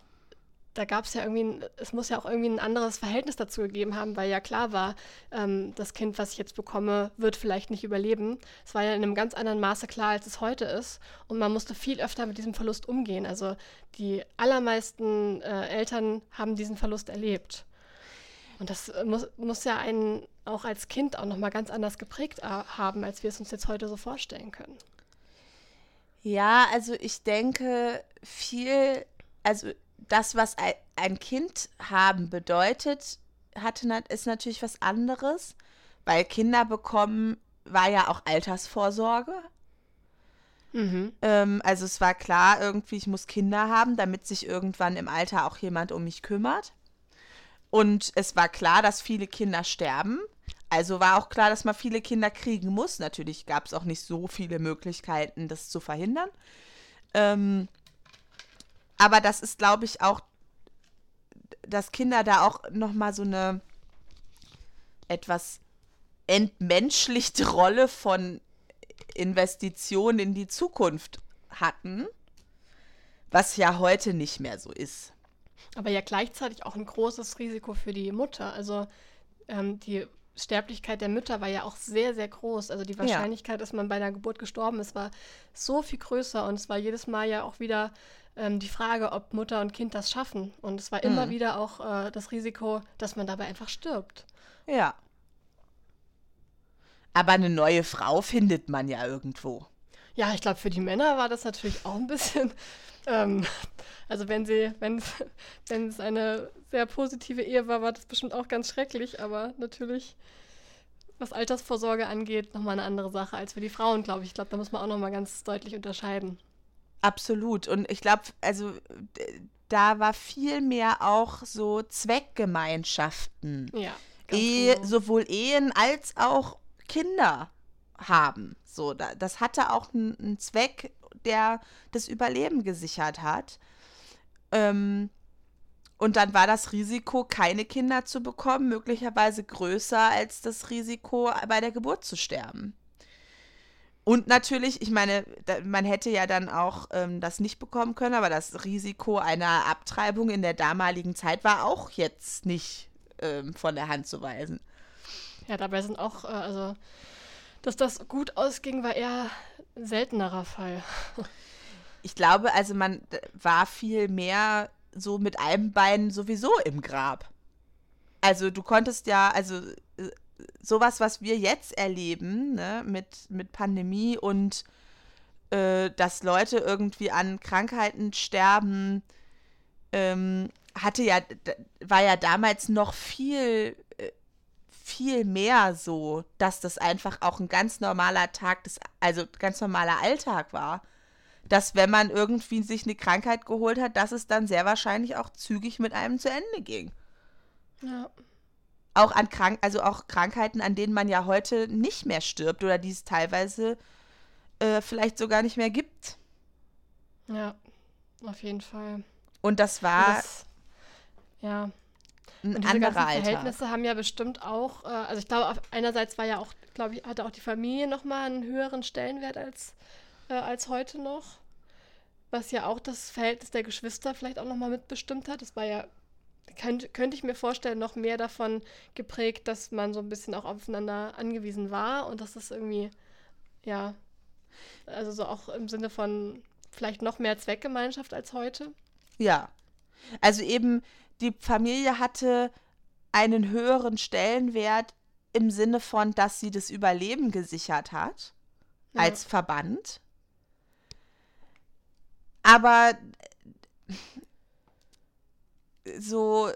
da gab es ja irgendwie, es muss ja auch irgendwie ein anderes Verhältnis dazu gegeben haben, weil ja klar war, ähm, das Kind, was ich jetzt bekomme, wird vielleicht nicht überleben. Es war ja in einem ganz anderen Maße klar, als es heute ist. Und man musste viel öfter mit diesem Verlust umgehen. Also die allermeisten äh, Eltern haben diesen Verlust erlebt. Und das muss, muss ja einen auch als Kind auch nochmal ganz anders geprägt äh, haben, als wir es uns jetzt heute so vorstellen können. Ja, also ich denke viel, also das, was ein Kind haben bedeutet, hatte, ist natürlich was anderes, weil Kinder bekommen war ja auch Altersvorsorge. Mhm. Ähm, also es war klar, irgendwie, ich muss Kinder haben, damit sich irgendwann im Alter auch jemand um mich kümmert. Und es war klar, dass viele Kinder sterben. Also war auch klar, dass man viele Kinder kriegen muss. Natürlich gab es auch nicht so viele Möglichkeiten, das zu verhindern. Ähm, aber das ist, glaube ich, auch, dass Kinder da auch noch mal so eine etwas entmenschlichte Rolle von Investitionen in die Zukunft hatten, was ja heute nicht mehr so ist. Aber ja gleichzeitig auch ein großes Risiko für die Mutter. Also ähm, die Sterblichkeit der Mütter war ja auch sehr, sehr groß. Also die Wahrscheinlichkeit, ja. dass man bei einer Geburt gestorben ist, war so viel größer. Und es war jedes Mal ja auch wieder ähm, die Frage, ob Mutter und Kind das schaffen. Und es war mhm. immer wieder auch äh, das Risiko, dass man dabei einfach stirbt. Ja. Aber eine neue Frau findet man ja irgendwo. Ja, ich glaube, für die Männer war das natürlich auch ein bisschen. [laughs] Ähm, also wenn sie, wenn [laughs] wenn es eine sehr positive Ehe war, war das bestimmt auch ganz schrecklich, aber natürlich, was Altersvorsorge angeht, nochmal eine andere Sache als für die Frauen, glaube ich. Ich glaube, da muss man auch nochmal ganz deutlich unterscheiden. Absolut. Und ich glaube, also da war viel mehr auch so Zweckgemeinschaften. Ja. Ehe, genau. Sowohl Ehen als auch Kinder haben. So, da, das hatte auch einen Zweck, der das Überleben gesichert hat. Ähm, und dann war das Risiko, keine Kinder zu bekommen, möglicherweise größer als das Risiko, bei der Geburt zu sterben. Und natürlich, ich meine, man hätte ja dann auch ähm, das nicht bekommen können, aber das Risiko einer Abtreibung in der damaligen Zeit war auch jetzt nicht ähm, von der Hand zu weisen. Ja, dabei sind auch, äh, also, dass das gut ausging, war eher ein seltenerer Fall. ich glaube, also man war viel mehr so mit einem Bein sowieso im Grab. Also du konntest ja, also äh, sowas, was wir jetzt erleben, ne, mit, mit Pandemie und äh, dass Leute irgendwie an Krankheiten sterben, ähm, hatte ja, war ja damals noch viel, viel mehr so, dass das einfach auch ein ganz normaler Tag, des, also ganz normaler Alltag war dass wenn man irgendwie sich eine Krankheit geholt hat, dass es dann sehr wahrscheinlich auch zügig mit einem zu Ende ging. Ja. Auch an Krank also auch Krankheiten, an denen man ja heute nicht mehr stirbt oder die es teilweise äh, vielleicht sogar nicht mehr gibt. Ja, auf jeden Fall. Und das war Das, ja, ein Und diese. Verhältnisse haben ja bestimmt auch, äh, also ich glaube, einerseits war ja auch, glaube ich, hatte auch die Familie nochmal einen höheren Stellenwert als, äh, als heute noch. Was ja auch das Verhältnis der Geschwister vielleicht auch nochmal mitbestimmt hat. Das war ja, könnte, könnte ich mir vorstellen, noch mehr davon geprägt, dass man so ein bisschen auch aufeinander angewiesen war und dass das irgendwie, ja, also so auch im Sinne von vielleicht noch mehr Zweckgemeinschaft als heute. Ja. Also eben, die Familie hatte einen höheren Stellenwert im Sinne von, dass sie das Überleben gesichert hat Ja. als Verband. Aber so,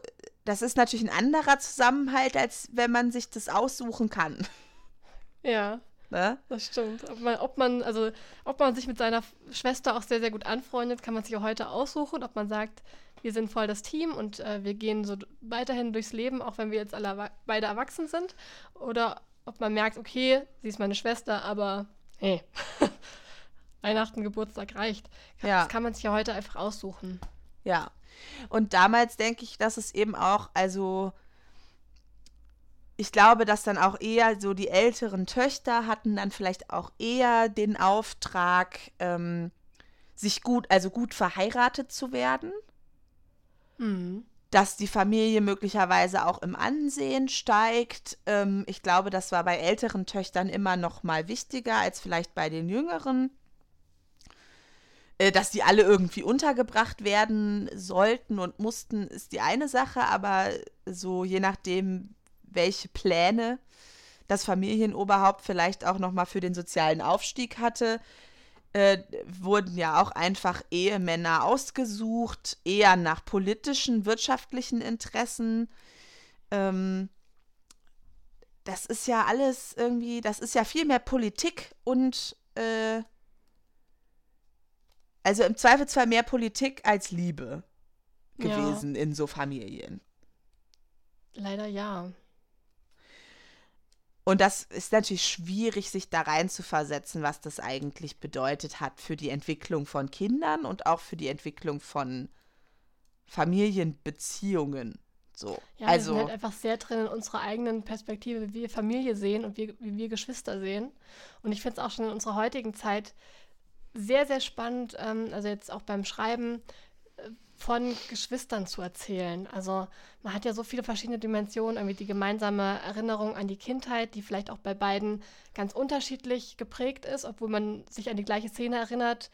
das ist natürlich ein anderer Zusammenhalt, als wenn man sich das aussuchen kann. Ja. Ne? Das stimmt. Ob man, ob man, also, ob man sich mit seiner Schwester auch sehr, sehr gut anfreundet, kann man sich auch heute aussuchen. Ob man sagt, wir sind voll das Team und äh, wir gehen so weiterhin durchs Leben, auch wenn wir jetzt alle beide erwachsen sind. Oder ob man merkt, okay, sie ist meine Schwester, aber hey, [laughs] Weihnachten, Geburtstag reicht. Ja. Das kann man sich ja heute einfach aussuchen. Ja. Und damals denke ich, dass es eben auch, also ich glaube, dass dann auch eher so die älteren Töchter hatten dann vielleicht auch eher den Auftrag, ähm, sich gut, also gut verheiratet zu werden, Mhm. dass die Familie möglicherweise auch im Ansehen steigt. Ähm, ich glaube, das war bei älteren Töchtern immer noch mal wichtiger als vielleicht bei den jüngeren. Äh, Dass die alle irgendwie untergebracht werden sollten und mussten, ist die eine Sache, aber so je nachdem, welche Pläne das Familienoberhaupt vielleicht auch noch mal für den sozialen Aufstieg hatte, äh, wurden ja auch einfach Ehemänner ausgesucht, eher nach politischen, wirtschaftlichen Interessen. Ähm, das ist ja alles irgendwie, das ist ja viel mehr Politik und äh, also im Zweifelsfall mehr Politik als Liebe Ja. gewesen in so Familien. Leider ja. Und das ist natürlich schwierig, sich da rein zu versetzen, was das eigentlich bedeutet hat für die Entwicklung von Kindern und auch für die Entwicklung von Familienbeziehungen. So. Ja, wir also, sind halt einfach sehr drin in unserer eigenen Perspektive, wie wir Familie sehen und wie, wie wir Geschwister sehen. Und ich finde es auch schon in unserer heutigen Zeit sehr, sehr spannend, ähm, also jetzt auch beim Schreiben, von Geschwistern zu erzählen. Also man hat ja so viele verschiedene Dimensionen, irgendwie die gemeinsame Erinnerung an die Kindheit, die vielleicht auch bei beiden ganz unterschiedlich geprägt ist, obwohl man sich an die gleiche Szene erinnert,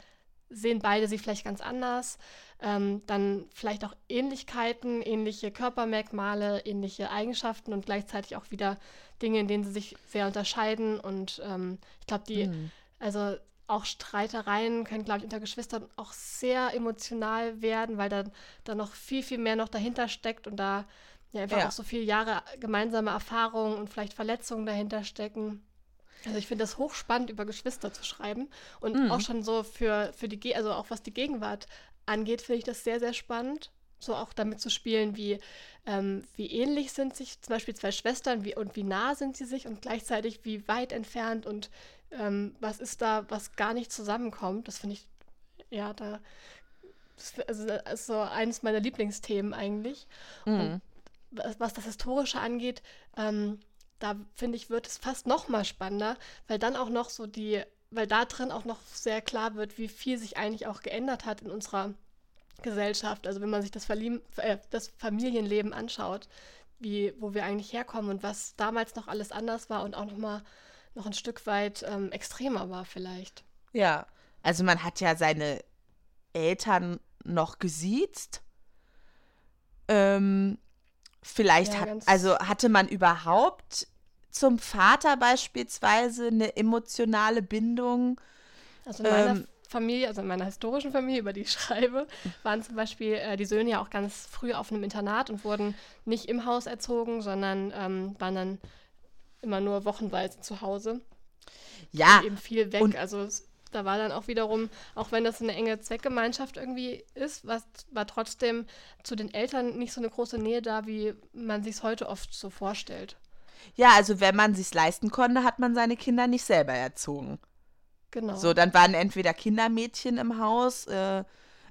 sehen beide sie vielleicht ganz anders. Ähm, dann vielleicht auch Ähnlichkeiten, ähnliche Körpermerkmale, ähnliche Eigenschaften und gleichzeitig auch wieder Dinge, in denen sie sich sehr unterscheiden. Und ähm, ich glaube, die, hm, also auch Streitereien können, glaube ich, unter Geschwistern auch sehr emotional werden, weil da, da noch viel, viel mehr noch dahinter steckt und da ja einfach Ja. auch so viele Jahre gemeinsame Erfahrungen und vielleicht Verletzungen dahinter stecken. Also ich finde das hochspannend, über Geschwister zu schreiben. Und Mhm. auch schon so für, für die, also auch was die Gegenwart angeht, finde ich das sehr, sehr spannend. So auch damit zu spielen, wie, ähm, wie ähnlich sind sich zum Beispiel zwei Schwestern wie, und wie nah sind sie sich und gleichzeitig wie weit entfernt und ähm, was ist da, was gar nicht zusammenkommt. Das finde ich, ja, da, das, also ist so eines meiner Lieblingsthemen eigentlich hm. was was das Historische angeht, ähm, da finde ich, wird es fast noch mal spannender, weil dann auch noch so die, weil da drin auch noch sehr klar wird, wie viel sich eigentlich auch geändert hat in unserer Gesellschaft. Also wenn man sich das, Verlie äh, das Familienleben anschaut, wie, wo wir eigentlich herkommen und was damals noch alles anders war und auch noch mal noch ein Stück weit ähm, extremer war vielleicht. Ja, also man hat ja seine Eltern noch gesiezt. Ähm, vielleicht Ja, hat, also hatte man überhaupt zum Vater beispielsweise eine emotionale Bindung. Also in meiner Ähm, Familie, also in meiner historischen Familie, über die ich [laughs] schreibe, waren zum Beispiel äh, die Söhne ja auch ganz früh auf einem Internat und wurden nicht im Haus erzogen, sondern ähm, waren dann immer nur wochenweise zu Hause. Ja, Eben viel weg. und- also da war dann auch wiederum, auch wenn das eine enge Zweckgemeinschaft irgendwie ist, was, war trotzdem zu den Eltern nicht so eine große Nähe da, wie man sich es heute oft so vorstellt. ja, also wenn man sich's leisten konnte, hat man seine Kinder nicht selber erzogen. genau. So, dann waren entweder Kindermädchen im Haus. Äh,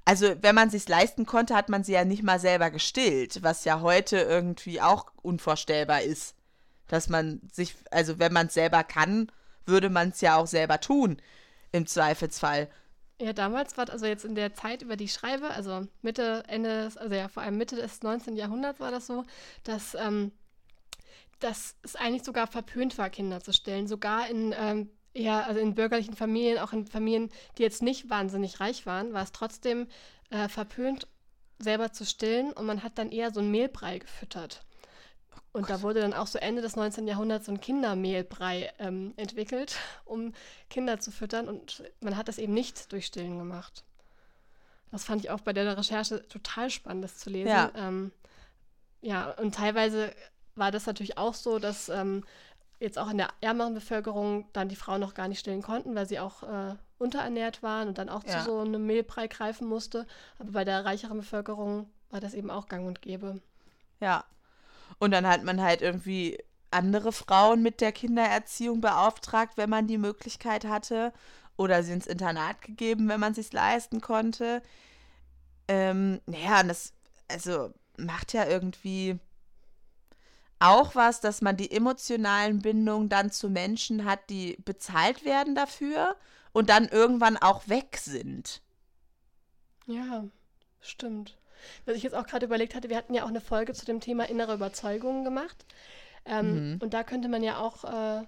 also, wenn man sich leisten konnte, hat man sie ja nicht mal selber gestillt, was ja heute irgendwie auch unvorstellbar ist. Dass man sich, also wenn man es selber kann, würde man es ja auch selber tun, im Zweifelsfall. Ja, damals war, also jetzt in der Zeit, über die ich schreibe, also Mitte, Ende, also ja, vor allem Mitte des 19. Jahrhunderts war das so, dass, ähm, dass es eigentlich sogar verpönt war, Kinder zu stillen. Sogar in, ähm, eher, also in bürgerlichen Familien, auch in Familien, die jetzt nicht wahnsinnig reich waren, war es trotzdem äh, verpönt, selber zu stillen und man hat dann eher so einen Mehlbrei gefüttert. Und da wurde dann auch so Ende des 19. Jahrhunderts so ein Kindermehlbrei ähm, entwickelt, [laughs] um Kinder zu füttern. Und man hat das eben nicht durch Stillen gemacht. Das fand ich auch bei der Recherche total spannend, das zu lesen. Ja. Ähm, ja, und teilweise war das natürlich auch so, dass ähm, jetzt auch in der ärmeren Bevölkerung dann die Frauen noch gar nicht stillen konnten, weil sie auch äh, unterernährt waren und dann auch Ja. zu so einem Mehlbrei greifen musste. Aber bei der reicheren Bevölkerung war das eben auch gang und gäbe. Ja. Und dann hat man halt irgendwie andere Frauen mit der Kindererziehung beauftragt, wenn man die Möglichkeit hatte. Oder sie ins Internat gegeben, wenn man es sich leisten konnte. Ähm, naja, und das, also macht ja irgendwie auch was, dass man die emotionalen Bindungen dann zu Menschen hat, die bezahlt werden dafür und dann irgendwann auch weg sind. Ja, stimmt. Was ich jetzt auch gerade überlegt hatte, wir hatten ja auch eine Folge zu dem Thema innere Überzeugungen gemacht. Ähm, Mhm. Und da könnte man ja auch äh,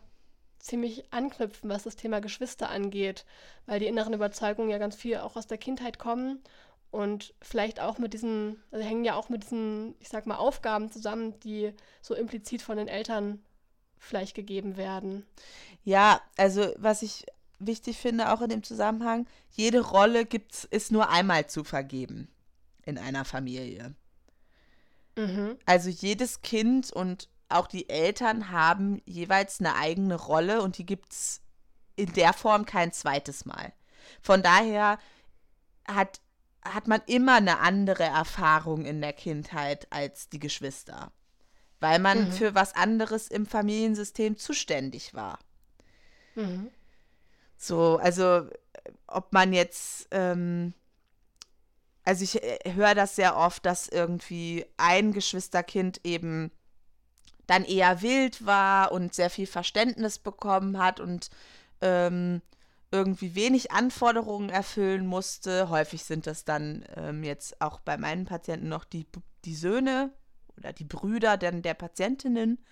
ziemlich anknüpfen, was das Thema Geschwister angeht, weil die inneren Überzeugungen ja ganz viel auch aus der Kindheit kommen und vielleicht auch mit diesen, also hängen ja auch mit diesen, ich sag mal, Aufgaben zusammen, die so implizit von den Eltern vielleicht gegeben werden. Ja, also was ich wichtig finde, auch in dem Zusammenhang, jede Rolle gibt's, ist nur einmal zu vergeben in einer Familie. Mhm. Also jedes Kind und auch die Eltern haben jeweils eine eigene Rolle und die gibt's in der Form kein zweites Mal. Von daher hat, hat man immer eine andere Erfahrung in der Kindheit als die Geschwister, weil man Mhm. für was anderes im Familiensystem zuständig war. Mhm. So, also ob man jetzt, ähm, also ich äh, höre das sehr oft, dass irgendwie ein Geschwisterkind eben dann eher wild war und sehr viel Verständnis bekommen hat und ähm, irgendwie wenig Anforderungen erfüllen musste. Häufig sind das dann ähm, jetzt auch bei meinen Patienten noch die, die Söhne oder die Brüder denn der Patientinnen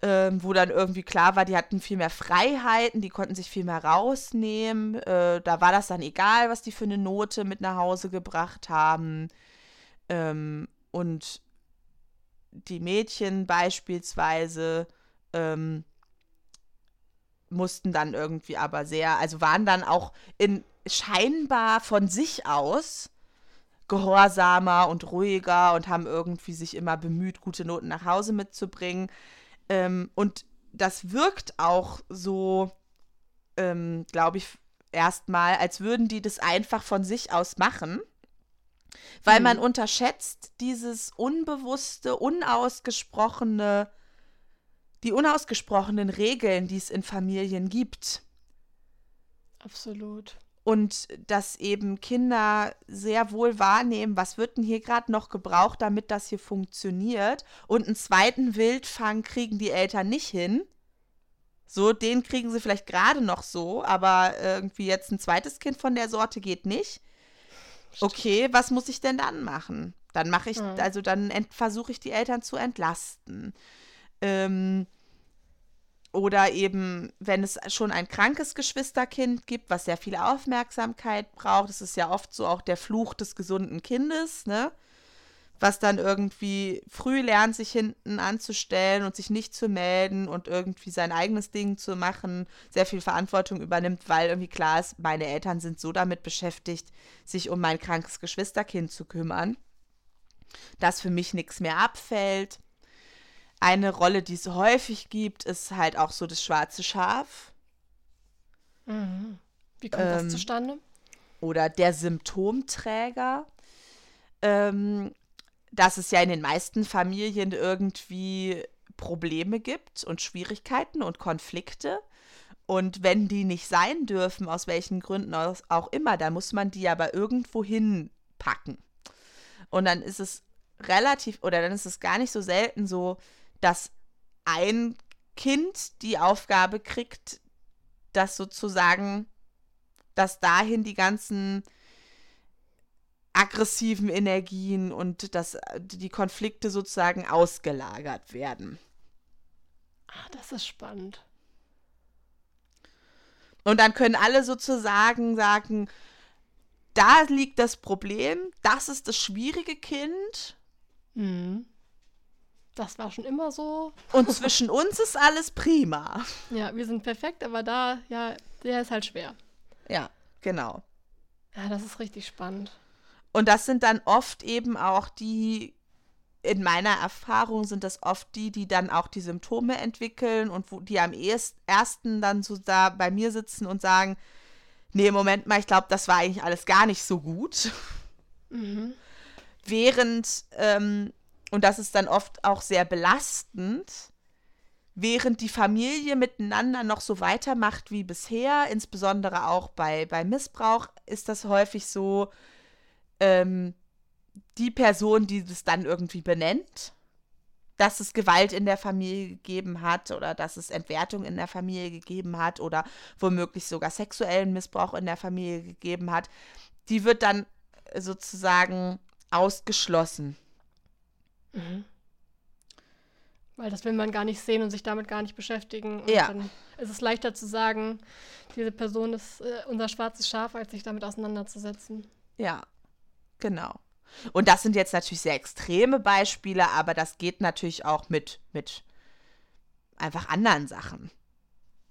ähm, wo dann irgendwie klar war, die hatten viel mehr Freiheiten, die konnten sich viel mehr rausnehmen. Äh, da war das dann egal, was die für eine Note mit nach Hause gebracht haben. Ähm, und die Mädchen beispielsweise ähm, mussten dann irgendwie aber sehr, also waren dann auch in scheinbar von sich aus gehorsamer und ruhiger und haben irgendwie sich immer bemüht, gute Noten nach Hause mitzubringen. Ähm, und das wirkt auch so, ähm, glaube ich, erstmal, als würden die das einfach von sich aus machen. Weil Mhm. man unterschätzt dieses unbewusste, unausgesprochene, die unausgesprochenen Regeln, die es in Familien gibt. Absolut. Und dass eben Kinder sehr wohl wahrnehmen, was wird denn hier gerade noch gebraucht, damit das hier funktioniert. Und einen zweiten Wildfang kriegen die Eltern nicht hin. So, den kriegen sie vielleicht gerade noch so, aber irgendwie jetzt ein zweites Kind von der Sorte geht nicht. Okay, was muss ich denn dann machen? Dann mache ich, Mhm. also dann versuche ich die Eltern zu entlasten. Ähm, oder eben, wenn es schon ein krankes Geschwisterkind gibt, was sehr viel Aufmerksamkeit braucht, das ist ja oft so auch der Fluch des gesunden Kindes, ne? Was dann irgendwie früh lernt, sich hinten anzustellen und sich nicht zu melden und irgendwie sein eigenes Ding zu machen, sehr viel Verantwortung übernimmt, weil irgendwie klar ist, meine Eltern sind so damit beschäftigt, sich um mein krankes Geschwisterkind zu kümmern, dass für mich nichts mehr abfällt. Eine Rolle, die es häufig gibt, ist halt auch so das schwarze Schaf Mhm. Wie kommt Ähm, das zustande? oder der Symptomträger. Ähm, dass es ja in den meisten Familien irgendwie Probleme gibt und Schwierigkeiten und Konflikte. Und wenn die nicht sein dürfen, aus welchen Gründen auch immer, dann muss man die aber irgendwo hinpacken. Und dann ist es relativ, oder dann ist es gar nicht so selten so, dass ein Kind die Aufgabe kriegt, dass sozusagen, dass dahin die ganzen aggressiven Energien und dass die Konflikte sozusagen ausgelagert werden. Ah, das ist spannend. Und dann können alle sozusagen sagen, da liegt das Problem, das ist das schwierige Kind. Mhm. Das war schon immer so. Und zwischen uns ist alles prima. Ja, wir sind perfekt, aber da, ja, der ist halt schwer. Ja, genau. Ja, das ist richtig spannend. Und das sind dann oft eben auch die, in meiner Erfahrung sind das oft die, die dann auch die Symptome entwickeln und wo die am ersten dann so da bei mir sitzen und sagen, nee, Moment mal, ich glaube, das war eigentlich alles gar nicht so gut. Mhm. Während ähm, und das ist dann oft auch sehr belastend, während die Familie miteinander noch so weitermacht wie bisher, insbesondere auch bei, bei Missbrauch, ist das häufig so, ähm, die Person, die das dann irgendwie benennt, dass es Gewalt in der Familie gegeben hat oder dass es Entwertung in der Familie gegeben hat oder womöglich sogar sexuellen Missbrauch in der Familie gegeben hat, die wird dann sozusagen ausgeschlossen. Mhm. Weil das will man gar nicht sehen und sich damit gar nicht beschäftigen. Und ja. dann ist es leichter zu sagen, diese Person ist äh, unser schwarzes Schaf, als sich damit auseinanderzusetzen. Ja, genau. Und das sind jetzt natürlich sehr extreme Beispiele, aber das geht natürlich auch mit, mit einfach anderen Sachen.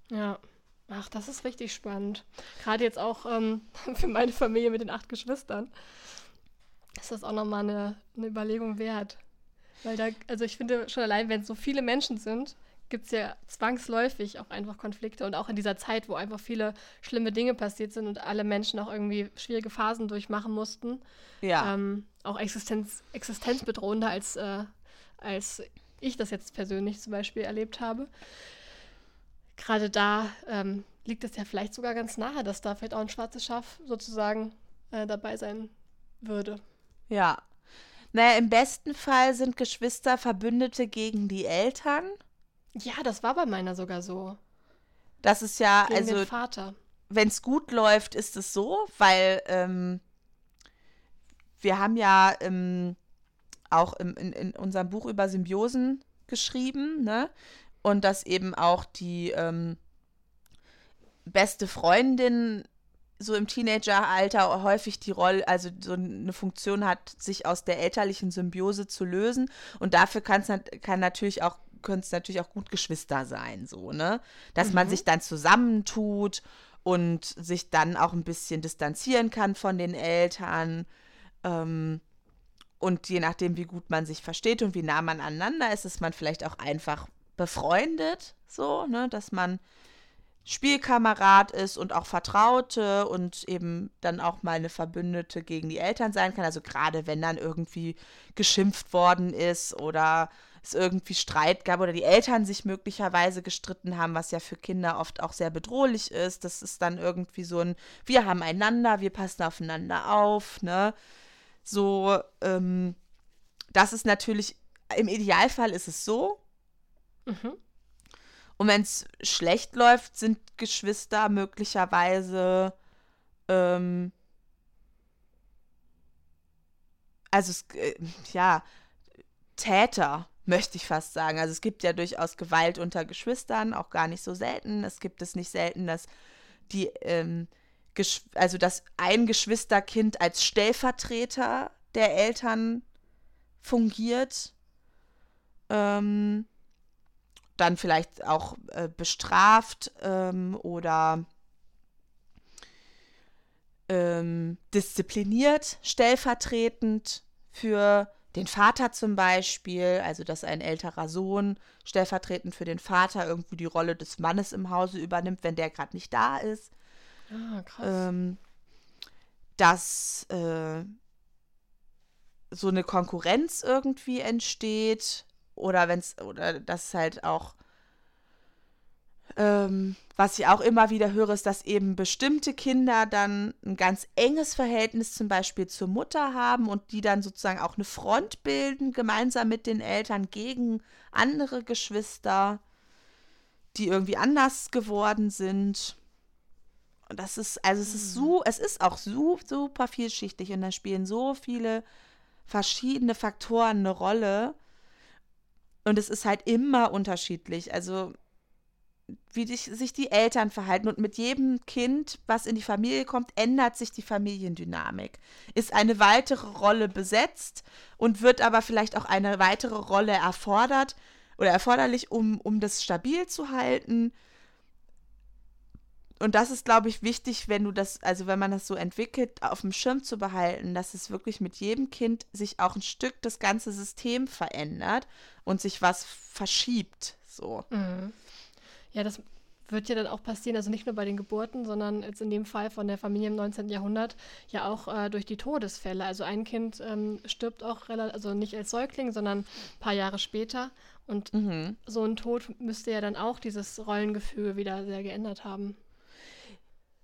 Ja. Ach, das ist richtig spannend. Gerade jetzt auch ähm, [laughs] für meine Familie mit den acht Geschwistern ist das auch nochmal eine, eine Überlegung wert. Weil da, also ich finde schon allein, wenn es so viele Menschen sind, gibt es ja zwangsläufig auch einfach Konflikte und auch in dieser Zeit, wo einfach viele schlimme Dinge passiert sind und alle Menschen auch irgendwie schwierige Phasen durchmachen mussten. Ja. Ähm, auch Existenz, existenzbedrohender als, äh, als ich das jetzt persönlich zum Beispiel erlebt habe. Gerade da ähm, liegt es ja vielleicht sogar ganz nahe, dass da vielleicht auch ein schwarzes Schaf sozusagen äh, dabei sein würde. Ja, naja, im besten Fall sind Geschwister Verbündete gegen die Eltern. Ja, das war bei meiner sogar so. Das ist ja, gegen also. Den Vater. Wenn es gut läuft, ist es so, weil ähm, wir haben ja ähm, auch im, in, in unserem Buch über Symbiosen geschrieben, ne? Und dass eben auch die ähm, beste Freundin so im Teenageralter häufig die Rolle, also so eine Funktion hat, sich aus der elterlichen Symbiose zu lösen. Und dafür kann's, kann natürlich auch können es natürlich auch gut Geschwister sein, so, ne? Dass mhm. man sich dann zusammentut und sich dann auch ein bisschen distanzieren kann von den Eltern. Ähm, und je nachdem, wie gut man sich versteht und wie nah man aneinander ist, ist man vielleicht auch einfach befreundet, so, ne? Dass man Spielkamerad ist und auch Vertraute und eben dann auch mal eine Verbündete gegen die Eltern sein kann. Also gerade wenn dann irgendwie geschimpft worden ist oder es irgendwie Streit gab oder die Eltern sich möglicherweise gestritten haben, was ja für Kinder oft auch sehr bedrohlich ist. Das ist dann irgendwie so ein, wir haben einander, wir passen aufeinander auf, ne? So, ähm, das ist natürlich, im Idealfall ist es so. Mhm und wenn es schlecht läuft, sind Geschwister möglicherweise, ähm, also es, äh, ja, Täter, möchte ich fast sagen. Also es gibt ja durchaus Gewalt unter Geschwistern, auch gar nicht so selten. Es gibt es nicht selten, dass die, ähm, also dass ein Geschwisterkind als Stellvertreter der Eltern fungiert. Ähm, dann vielleicht auch äh, bestraft ähm, oder ähm, diszipliniert, stellvertretend für den Vater zum Beispiel, also dass ein älterer Sohn stellvertretend für den Vater irgendwie die Rolle des Mannes im Hause übernimmt, wenn der gerade nicht da ist. Ah, krass. Ähm, dass äh, so eine Konkurrenz irgendwie entsteht oder wenn es, oder dass halt auch Ähm, was ich auch immer wieder höre, ist, dass eben bestimmte Kinder dann ein ganz enges Verhältnis zum Beispiel zur Mutter haben und die dann sozusagen auch eine Front bilden, gemeinsam mit den Eltern gegen andere Geschwister, die irgendwie anders geworden sind. Und das ist, also es ist so, es ist auch so, super vielschichtig und da spielen so viele verschiedene Faktoren eine Rolle. Und es ist halt immer unterschiedlich. Also wie dich, sich die Eltern verhalten. Und mit jedem Kind, was in die Familie kommt, ändert sich die Familiendynamik. Ist eine weitere Rolle besetzt und wird aber vielleicht auch eine weitere Rolle erfordert oder erforderlich, um, um das stabil zu halten. Und das ist, glaube ich, wichtig, wenn du das, also wenn man das so entwickelt, auf dem Schirm zu behalten, dass es wirklich mit jedem Kind sich auch ein Stück das ganze System verändert und sich was verschiebt. So. Mhm. Ja, das wird ja dann auch passieren, also nicht nur bei den Geburten, sondern jetzt in dem Fall von der Familie im 19. Jahrhundert ja auch äh, durch die Todesfälle. Also ein Kind ähm, stirbt auch relativ, also nicht als Säugling, sondern ein paar Jahre später. Und mhm. so ein Tod müsste ja dann auch dieses Rollengefühl wieder sehr geändert haben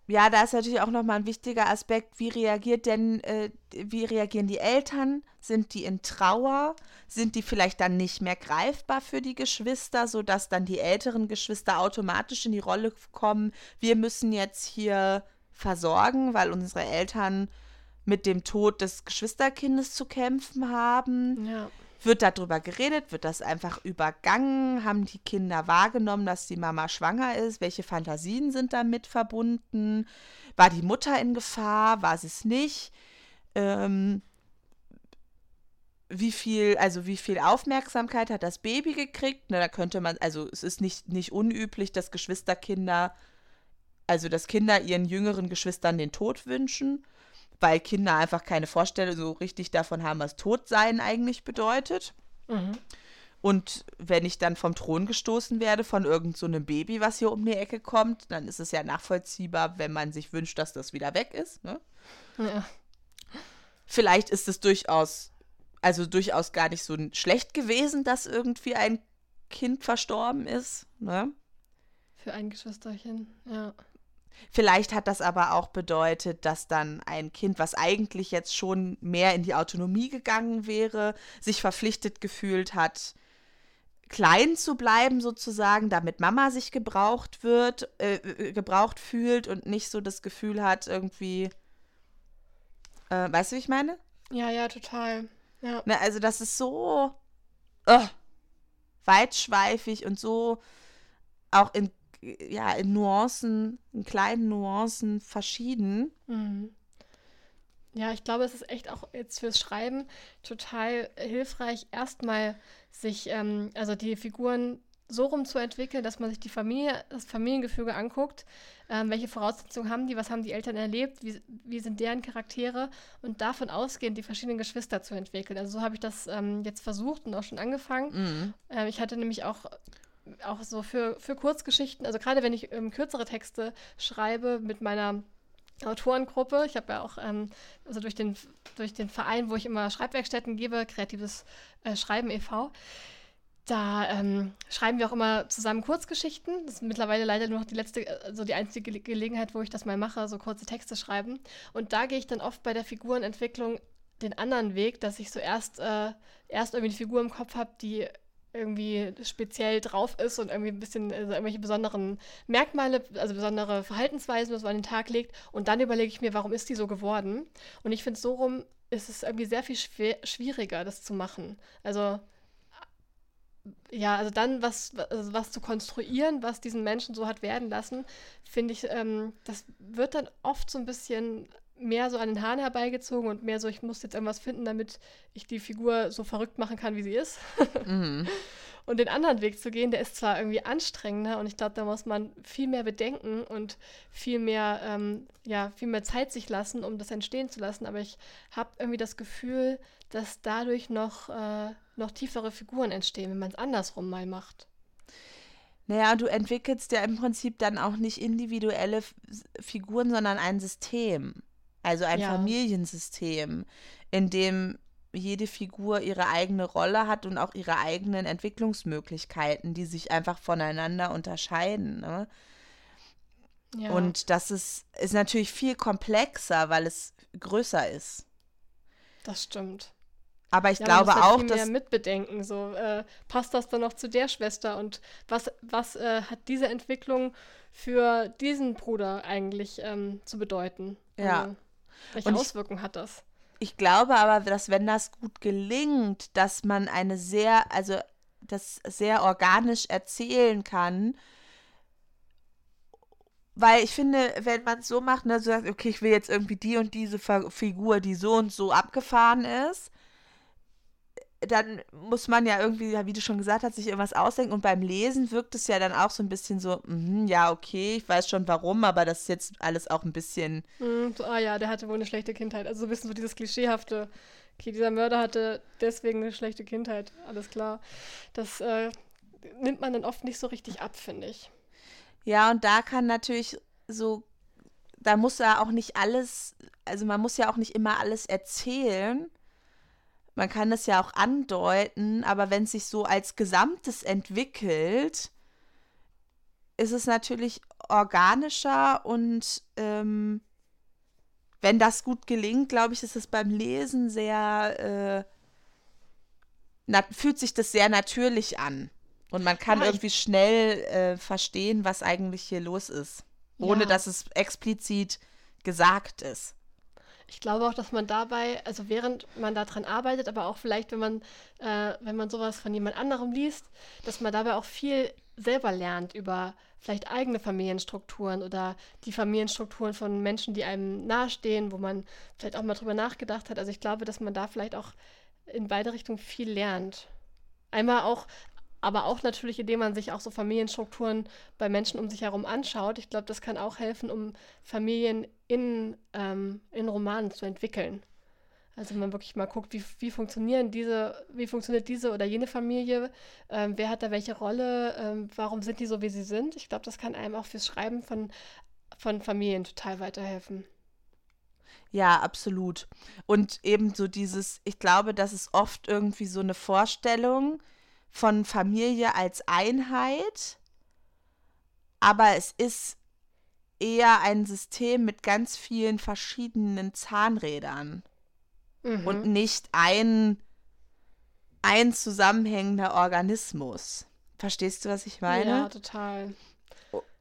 ja, da ist natürlich auch nochmal ein wichtiger Aspekt, wie reagiert denn, äh, wie reagieren die Eltern? Sind die in Trauer? Sind die vielleicht dann nicht mehr greifbar für die Geschwister, sodass dann die älteren Geschwister automatisch in die Rolle kommen, wir müssen jetzt hier versorgen, weil unsere Eltern mit dem Tod des Geschwisterkindes zu kämpfen haben? Ja. Wird darüber geredet? Wird das einfach übergangen? Haben die Kinder wahrgenommen, dass die Mama schwanger ist? Welche Fantasien sind damit verbunden? War die Mutter in Gefahr? War sie es nicht? Ähm, wie viel, also wie viel Aufmerksamkeit hat das Baby gekriegt? Na, da könnte man, also es ist nicht, nicht unüblich, dass Geschwisterkinder, also dass Kinder ihren jüngeren Geschwistern den Tod wünschen weil Kinder einfach keine Vorstellung so richtig davon haben, was Todsein eigentlich bedeutet. Mhm. Und wenn ich dann vom Thron gestoßen werde von irgend so einem Baby, was hier um die Ecke kommt, dann ist es ja nachvollziehbar, wenn man sich wünscht, dass das wieder weg ist. Ne? Ja. Vielleicht ist es durchaus, also durchaus gar nicht so schlecht gewesen, dass irgendwie ein Kind verstorben ist. Ne? Für ein Geschwisterchen, ja. Vielleicht hat das aber auch bedeutet, dass dann ein Kind, was eigentlich jetzt schon mehr in die Autonomie gegangen wäre, sich verpflichtet gefühlt hat, klein zu bleiben sozusagen, damit Mama sich gebraucht wird, äh, äh gebraucht fühlt und nicht so das Gefühl hat irgendwie, äh, weißt du, wie ich meine? Ja, ja, total. Ja. Ne, also das ist so oh, weitschweifig und so auch in ja, in Nuancen, in kleinen Nuancen verschieden. Mhm. Ja, ich glaube, es ist echt auch jetzt fürs Schreiben total hilfreich, erstmal sich, ähm, also die Figuren so rum zu entwickeln, dass man sich die Familie, das Familiengefüge anguckt, ähm, welche Voraussetzungen haben die, was haben die Eltern erlebt, wie, wie sind deren Charaktere und davon ausgehend die verschiedenen Geschwister zu entwickeln. Also so habe ich das ähm, jetzt versucht und auch schon angefangen. Mhm. Ähm, ich hatte nämlich auch auch so für, für Kurzgeschichten, also gerade wenn ich ähm, kürzere Texte schreibe mit meiner Autorengruppe, ich habe ja auch, ähm, also durch den, durch den Verein, wo ich immer Schreibwerkstätten gebe, Kreatives äh, Schreiben e.V., da ähm, schreiben wir auch immer zusammen Kurzgeschichten. Das ist mittlerweile leider nur noch die letzte, also die einzige Ge Gelegenheit, wo ich das mal mache, so kurze Texte schreiben. Und da gehe ich dann oft bei der Figurenentwicklung den anderen Weg, dass ich so erst, äh, erst irgendwie die Figur im Kopf habe, die irgendwie speziell drauf ist und irgendwie ein bisschen also irgendwelche besonderen Merkmale, also besondere Verhaltensweisen, was man an den Tag legt. Und dann überlege ich mir, warum ist die so geworden? Und ich finde, so rum ist es irgendwie sehr viel schwer, schwieriger, das zu machen. Also ja, also dann was, also was zu konstruieren, was diesen Menschen so hat werden lassen, finde ich, ähm, das wird dann oft so ein bisschen mehr so an den Haaren herbeigezogen und mehr so, ich muss jetzt irgendwas finden, damit ich die Figur so verrückt machen kann, wie sie ist. mhm. [laughs] Und den anderen Weg zu gehen, der ist zwar irgendwie anstrengender und ich glaube, da muss man viel mehr bedenken und viel mehr, ähm, ja, viel mehr Zeit sich lassen, um das entstehen zu lassen. Aber ich habe irgendwie das Gefühl, dass dadurch noch, äh, noch tiefere Figuren entstehen, wenn man es andersrum mal macht. Naja, du entwickelst ja im Prinzip dann auch nicht individuelle Figuren, sondern ein System. Also ein ja. Familiensystem, in dem jede Figur ihre eigene Rolle hat und auch ihre eigenen Entwicklungsmöglichkeiten, die sich einfach voneinander unterscheiden. Ne? Ja. Und das ist, ist natürlich viel komplexer, weil es größer ist. Das stimmt. Aber ich ja, glaube man muss halt auch, viel dass. Mehr mitbedenken, so äh, passt das dann noch zu der Schwester und was, was äh, hat diese Entwicklung für diesen Bruder eigentlich ähm, zu bedeuten? Ja. Also, welche und Auswirkungen hat das? Ich glaube aber, dass wenn das gut gelingt, dass man eine sehr, also das sehr organisch erzählen kann, weil ich finde, wenn man es so macht, ne, so sagt, okay, ich will jetzt irgendwie die und diese Figur, die so und so abgefahren ist, dann muss man ja irgendwie, wie du schon gesagt hast, sich irgendwas ausdenken. Und beim Lesen wirkt es ja dann auch so ein bisschen so, mh, ja, okay, ich weiß schon warum, aber das ist jetzt alles auch ein bisschen. Mm, so, ah ja, der hatte wohl eine schlechte Kindheit. Also so ein bisschen so dieses klischeehafte, okay, dieser Mörder hatte deswegen eine schlechte Kindheit, alles klar. Das äh, nimmt man dann oft nicht so richtig ab, finde ich. Ja, und da kann natürlich so, da muss ja auch nicht alles, also man muss ja auch nicht immer alles erzählen man kann es ja auch andeuten, aber wenn es sich so als Gesamtes entwickelt, ist es natürlich organischer und ähm, wenn das gut gelingt, glaube ich, ist es beim Lesen sehr, äh, fühlt sich das sehr natürlich an. Und man kann ja, irgendwie schnell äh, verstehen, was eigentlich hier los ist, ohne ja. dass es explizit gesagt ist. Ich glaube auch, dass man dabei, also während man daran arbeitet, aber auch vielleicht, wenn man, äh, wenn man sowas von jemand anderem liest, dass man dabei auch viel selber lernt über vielleicht eigene Familienstrukturen oder die Familienstrukturen von Menschen, die einem nahestehen, wo man vielleicht auch mal drüber nachgedacht hat. Also ich glaube, dass man da vielleicht auch in beide Richtungen viel lernt. Einmal auch aber auch natürlich, indem man sich auch so Familienstrukturen bei Menschen um sich herum anschaut. Ich glaube, das kann auch helfen, um Familien in, ähm, in Romanen zu entwickeln. Also wenn man wirklich mal guckt, wie, wie funktionieren diese, wie funktioniert diese oder jene Familie, ähm, wer hat da welche Rolle, ähm, warum sind die so, wie sie sind. Ich glaube, das kann einem auch fürs Schreiben von, von Familien total weiterhelfen. Ja, absolut. Und eben so dieses, ich glaube, das ist oft irgendwie so eine Vorstellung, von Familie als Einheit, aber es ist eher ein System mit ganz vielen verschiedenen Zahnrädern mhm. und nicht ein, ein zusammenhängender Organismus. Verstehst du, was ich meine? Ja, total.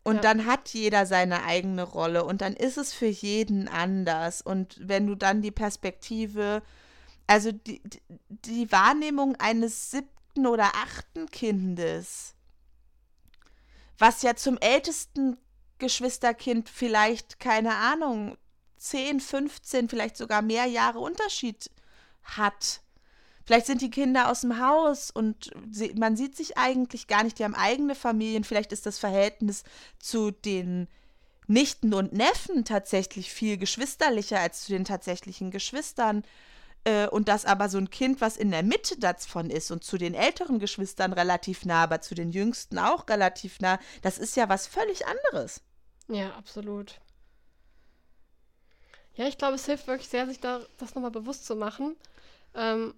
Und ja. dann hat jeder seine eigene Rolle und dann ist es für jeden anders. Und wenn du dann die Perspektive, also die, die Wahrnehmung eines siebten siebten oder achten Kindes, was ja zum ältesten Geschwisterkind vielleicht, keine Ahnung, 10, 15, vielleicht sogar mehr Jahre Unterschied hat. Vielleicht sind die Kinder aus dem Haus und sie, man sieht sich eigentlich gar nicht, die haben eigene Familien. Vielleicht ist das Verhältnis zu den Nichten und Neffen tatsächlich viel geschwisterlicher als zu den tatsächlichen Geschwistern. Äh, und dass aber so ein Kind, was in der Mitte davon ist und zu den älteren Geschwistern relativ nah, aber zu den jüngsten auch relativ nah, das ist ja was völlig anderes. Ja, absolut. Ja, ich glaube, es hilft wirklich sehr, sich da das nochmal bewusst zu machen ähm,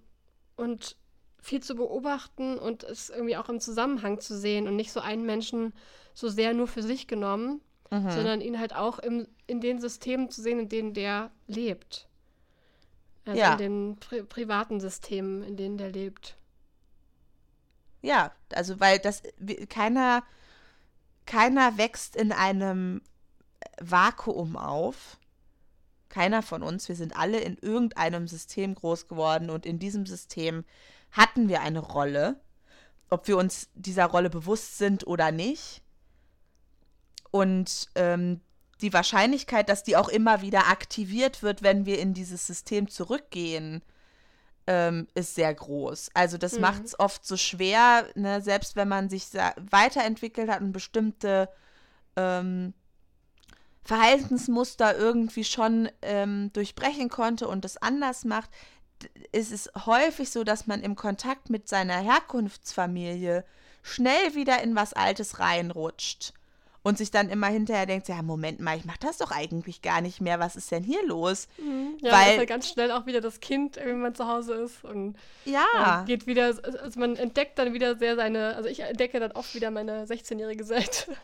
und viel zu beobachten und es irgendwie auch im Zusammenhang zu sehen und nicht so einen Menschen so sehr nur für sich genommen, mhm. sondern ihn halt auch im, in den Systemen zu sehen, in denen der lebt. Also ja. in den pri privaten Systemen, in denen der lebt. Ja, also weil das keiner keiner wächst in einem Vakuum auf. Keiner von uns. Wir sind alle in irgendeinem System groß geworden und in diesem System hatten wir eine Rolle, ob wir uns dieser Rolle bewusst sind oder nicht. Und ähm, die Wahrscheinlichkeit, dass die auch immer wieder aktiviert wird, wenn wir in dieses System zurückgehen, ähm, ist sehr groß. Also das mhm. macht es oft so schwer, ne, selbst wenn man sich weiterentwickelt hat und bestimmte ähm, Verhaltensmuster irgendwie schon ähm, durchbrechen konnte und das anders macht, ist es häufig so, dass man im Kontakt mit seiner Herkunftsfamilie schnell wieder in was Altes reinrutscht und sich dann immer hinterher denkt, ja, Moment mal, ich mache das doch eigentlich gar nicht mehr, was ist denn hier los? Mhm. Ja, weil ja ganz schnell auch wieder das Kind, wenn man zu Hause ist und ja. Äh, geht wieder, also man entdeckt dann wieder sehr seine, also ich entdecke dann oft wieder meine 16-jährige Seite.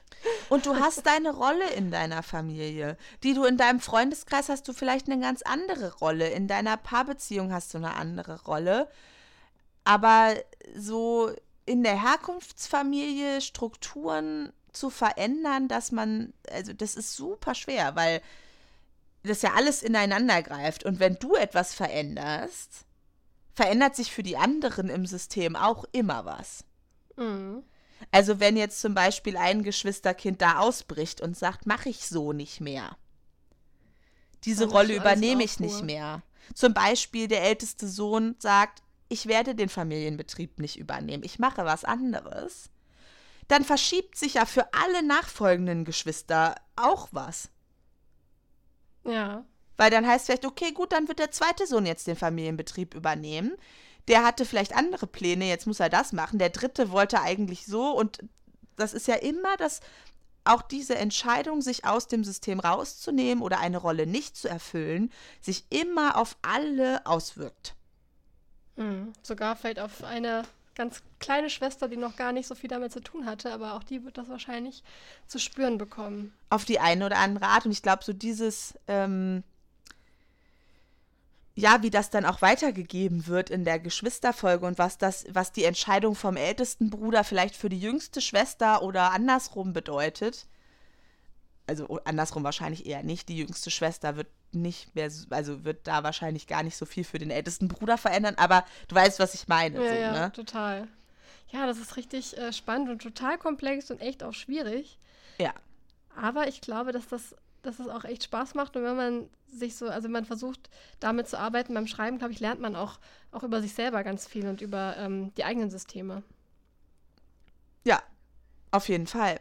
Und du hast deine Rolle in deiner Familie, die du in deinem Freundeskreis hast du vielleicht eine ganz andere Rolle, in deiner Paarbeziehung hast du eine andere Rolle, aber so in der Herkunftsfamilie Strukturen zu verändern, dass man, also das ist super schwer, weil das ja alles ineinander greift. Und wenn du etwas veränderst, verändert sich für die anderen im System auch immer was. Mhm. Also wenn jetzt zum Beispiel ein Geschwisterkind da ausbricht und sagt, mache ich so nicht mehr. Diese Rolle übernehme ich nicht mehr. Zum Beispiel der älteste Sohn sagt, ich werde den Familienbetrieb nicht übernehmen, ich mache was anderes dann verschiebt sich ja für alle nachfolgenden Geschwister auch was. Ja. Weil dann heißt vielleicht, okay, gut, dann wird der zweite Sohn jetzt den Familienbetrieb übernehmen. Der hatte vielleicht andere Pläne, jetzt muss er das machen. Der dritte wollte eigentlich so und das ist ja immer das, auch diese Entscheidung, sich aus dem System rauszunehmen oder eine Rolle nicht zu erfüllen, sich immer auf alle auswirkt. Mhm. Sogar vielleicht auf eine ganz kleine Schwester, die noch gar nicht so viel damit zu tun hatte, aber auch die wird das wahrscheinlich zu spüren bekommen. Auf die eine oder andere Art. Und ich glaube, so dieses, ähm, ja, wie das dann auch weitergegeben wird in der Geschwisterfolge und was das, was die Entscheidung vom ältesten Bruder vielleicht für die jüngste Schwester oder andersrum bedeutet. Also andersrum wahrscheinlich eher nicht. Die jüngste Schwester wird nicht mehr, also wird da wahrscheinlich gar nicht so viel für den ältesten Bruder verändern, aber du weißt, was ich meine. Ja, so, ja ne? total. Ja, das ist richtig äh, spannend und total komplex und echt auch schwierig. Ja. Aber ich glaube, dass das, dass das auch echt Spaß macht und wenn man sich so, also man versucht damit zu arbeiten beim Schreiben, glaube ich, lernt man auch, auch über sich selber ganz viel und über ähm, die eigenen Systeme. Ja, auf jeden Fall.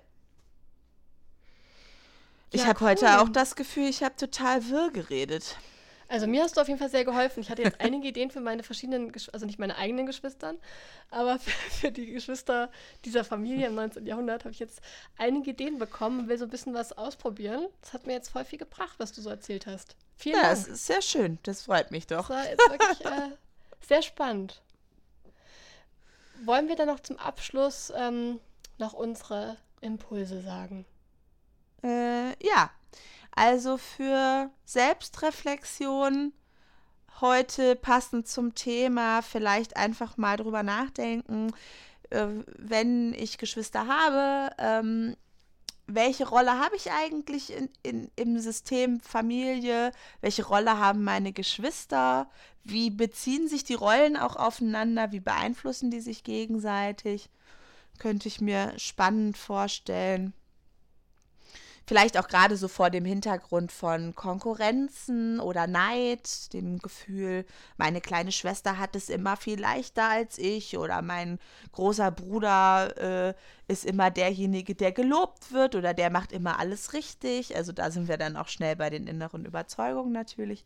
Ich Ja, habe heute cool. auch das Gefühl, ich habe total wirr geredet. Also mir hast du auf jeden Fall sehr geholfen. Ich hatte jetzt einige Ideen für meine verschiedenen, Gesch also nicht meine eigenen Geschwistern, aber [laughs] für, für die Geschwister dieser Familie im 19. Jahrhundert habe ich jetzt einige Ideen bekommen und will so ein bisschen was ausprobieren. Das hat mir jetzt voll viel gebracht, was du so erzählt hast. Vielen Ja, Dank. es ist sehr schön. Das freut mich Das doch. war jetzt wirklich äh, sehr spannend. Wollen wir dann noch zum Abschluss ähm, noch unsere Impulse sagen? Äh, ja, also für Selbstreflexion heute passend zum Thema vielleicht einfach mal drüber nachdenken, äh, wenn ich Geschwister habe, ähm, welche Rolle habe ich eigentlich in, in, im System Familie? Welche Rolle haben meine Geschwister? Wie beziehen sich die Rollen auch aufeinander? Wie beeinflussen die sich gegenseitig? Könnte ich mir spannend vorstellen. Vielleicht auch gerade so vor dem Hintergrund von Konkurrenzen oder Neid, dem Gefühl, meine kleine Schwester hat es immer viel leichter als ich oder mein großer Bruder äh, ist immer derjenige, der gelobt wird oder der macht immer alles richtig. Also da sind wir dann auch schnell bei den inneren Überzeugungen natürlich.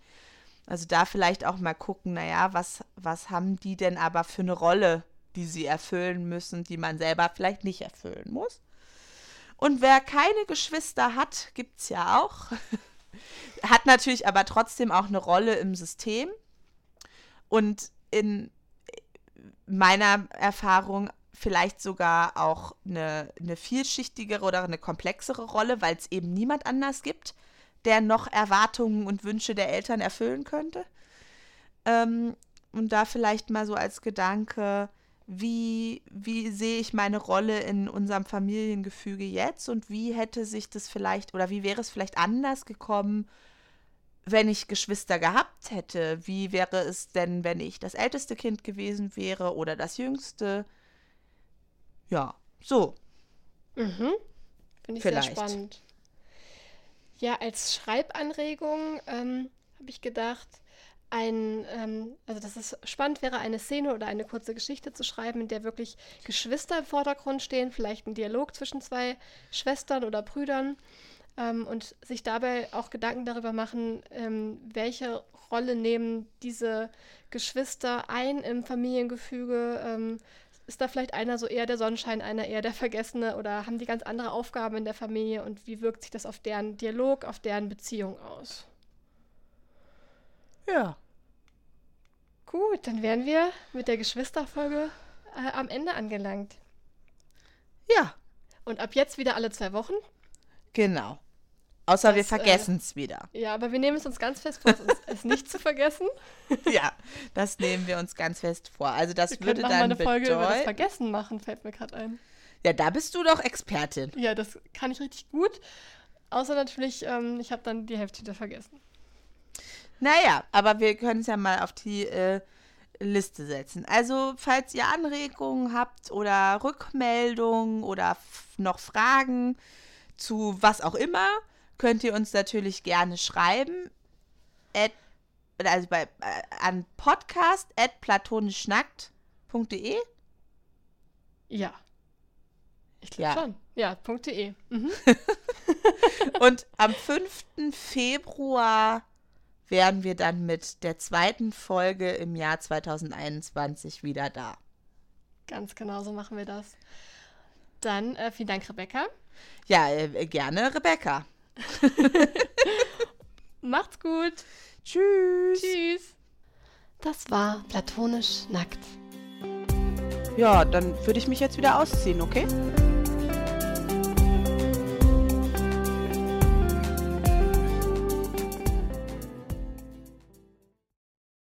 Also da vielleicht auch mal gucken, naja, was, was haben die denn aber für eine Rolle, die sie erfüllen müssen, die man selber vielleicht nicht erfüllen muss. Und wer keine Geschwister hat, gibt es ja auch. [laughs] hat natürlich aber trotzdem auch eine Rolle im System. Und in meiner Erfahrung vielleicht sogar auch eine, eine vielschichtigere oder eine komplexere Rolle, weil es eben niemand anders gibt, der noch Erwartungen und Wünsche der Eltern erfüllen könnte. Ähm, und da vielleicht mal so als Gedanke, wie, wie sehe ich meine Rolle in unserem Familiengefüge jetzt und wie hätte sich das vielleicht oder wie wäre es vielleicht anders gekommen, wenn ich Geschwister gehabt hätte? Wie wäre es denn, wenn ich das älteste Kind gewesen wäre oder das jüngste? Ja, so. Mhm. Finde ich Vielleicht. sehr spannend. Ja, als Schreibanregung ähm, habe ich gedacht, ein, ähm, also dass es spannend wäre, eine Szene oder eine kurze Geschichte zu schreiben, in der wirklich Geschwister im Vordergrund stehen, vielleicht ein Dialog zwischen zwei Schwestern oder Brüdern ähm, und sich dabei auch Gedanken darüber machen, ähm, welche Rolle nehmen diese Geschwister ein im Familiengefüge, ähm, ist da vielleicht einer so eher der Sonnenschein, einer eher der Vergessene oder haben die ganz andere Aufgaben in der Familie und wie wirkt sich das auf deren Dialog, auf deren Beziehung aus? Ja. Gut, dann wären wir mit der Geschwisterfolge äh, am Ende angelangt. Ja, Und ab jetzt wieder alle zwei Wochen. genau. Außer wir Das, äh, vergessen es wieder. Ja, aber wir nehmen es uns ganz fest vor, es, nicht zu vergessen. [laughs] ja, das nehmen wir uns ganz fest vor. Also das Wir würde auch mal dann eine Folge über das. Vergessen machen, fällt mir gerade ein. Ja, da bist du doch Expertin. Ja, das kann ich richtig gut. Außer natürlich, ähm, ich habe dann die Hälfte wieder vergessen. Naja, aber wir können es ja mal auf die äh, Liste setzen. Also, falls ihr Anregungen habt oder Rückmeldungen oder noch Fragen zu was auch immer, könnt ihr uns natürlich gerne schreiben. At, also bei, äh, an podcast.platonischnackt.de. Ja. Ich glaube Ja. schon. Ja, .de. Mhm. [laughs] Und am 5. Februar wären wir dann mit der zweiten Folge im Jahr 2021 wieder da. Ganz genau so machen wir das. Dann äh, vielen Dank, Rebecca. Ja, äh, gerne, Rebecca. [laughs] Macht's gut. Tschüss. Tschüss. Das war Platonisch Nackt. Ja, dann würde ich mich jetzt wieder ausziehen, okay?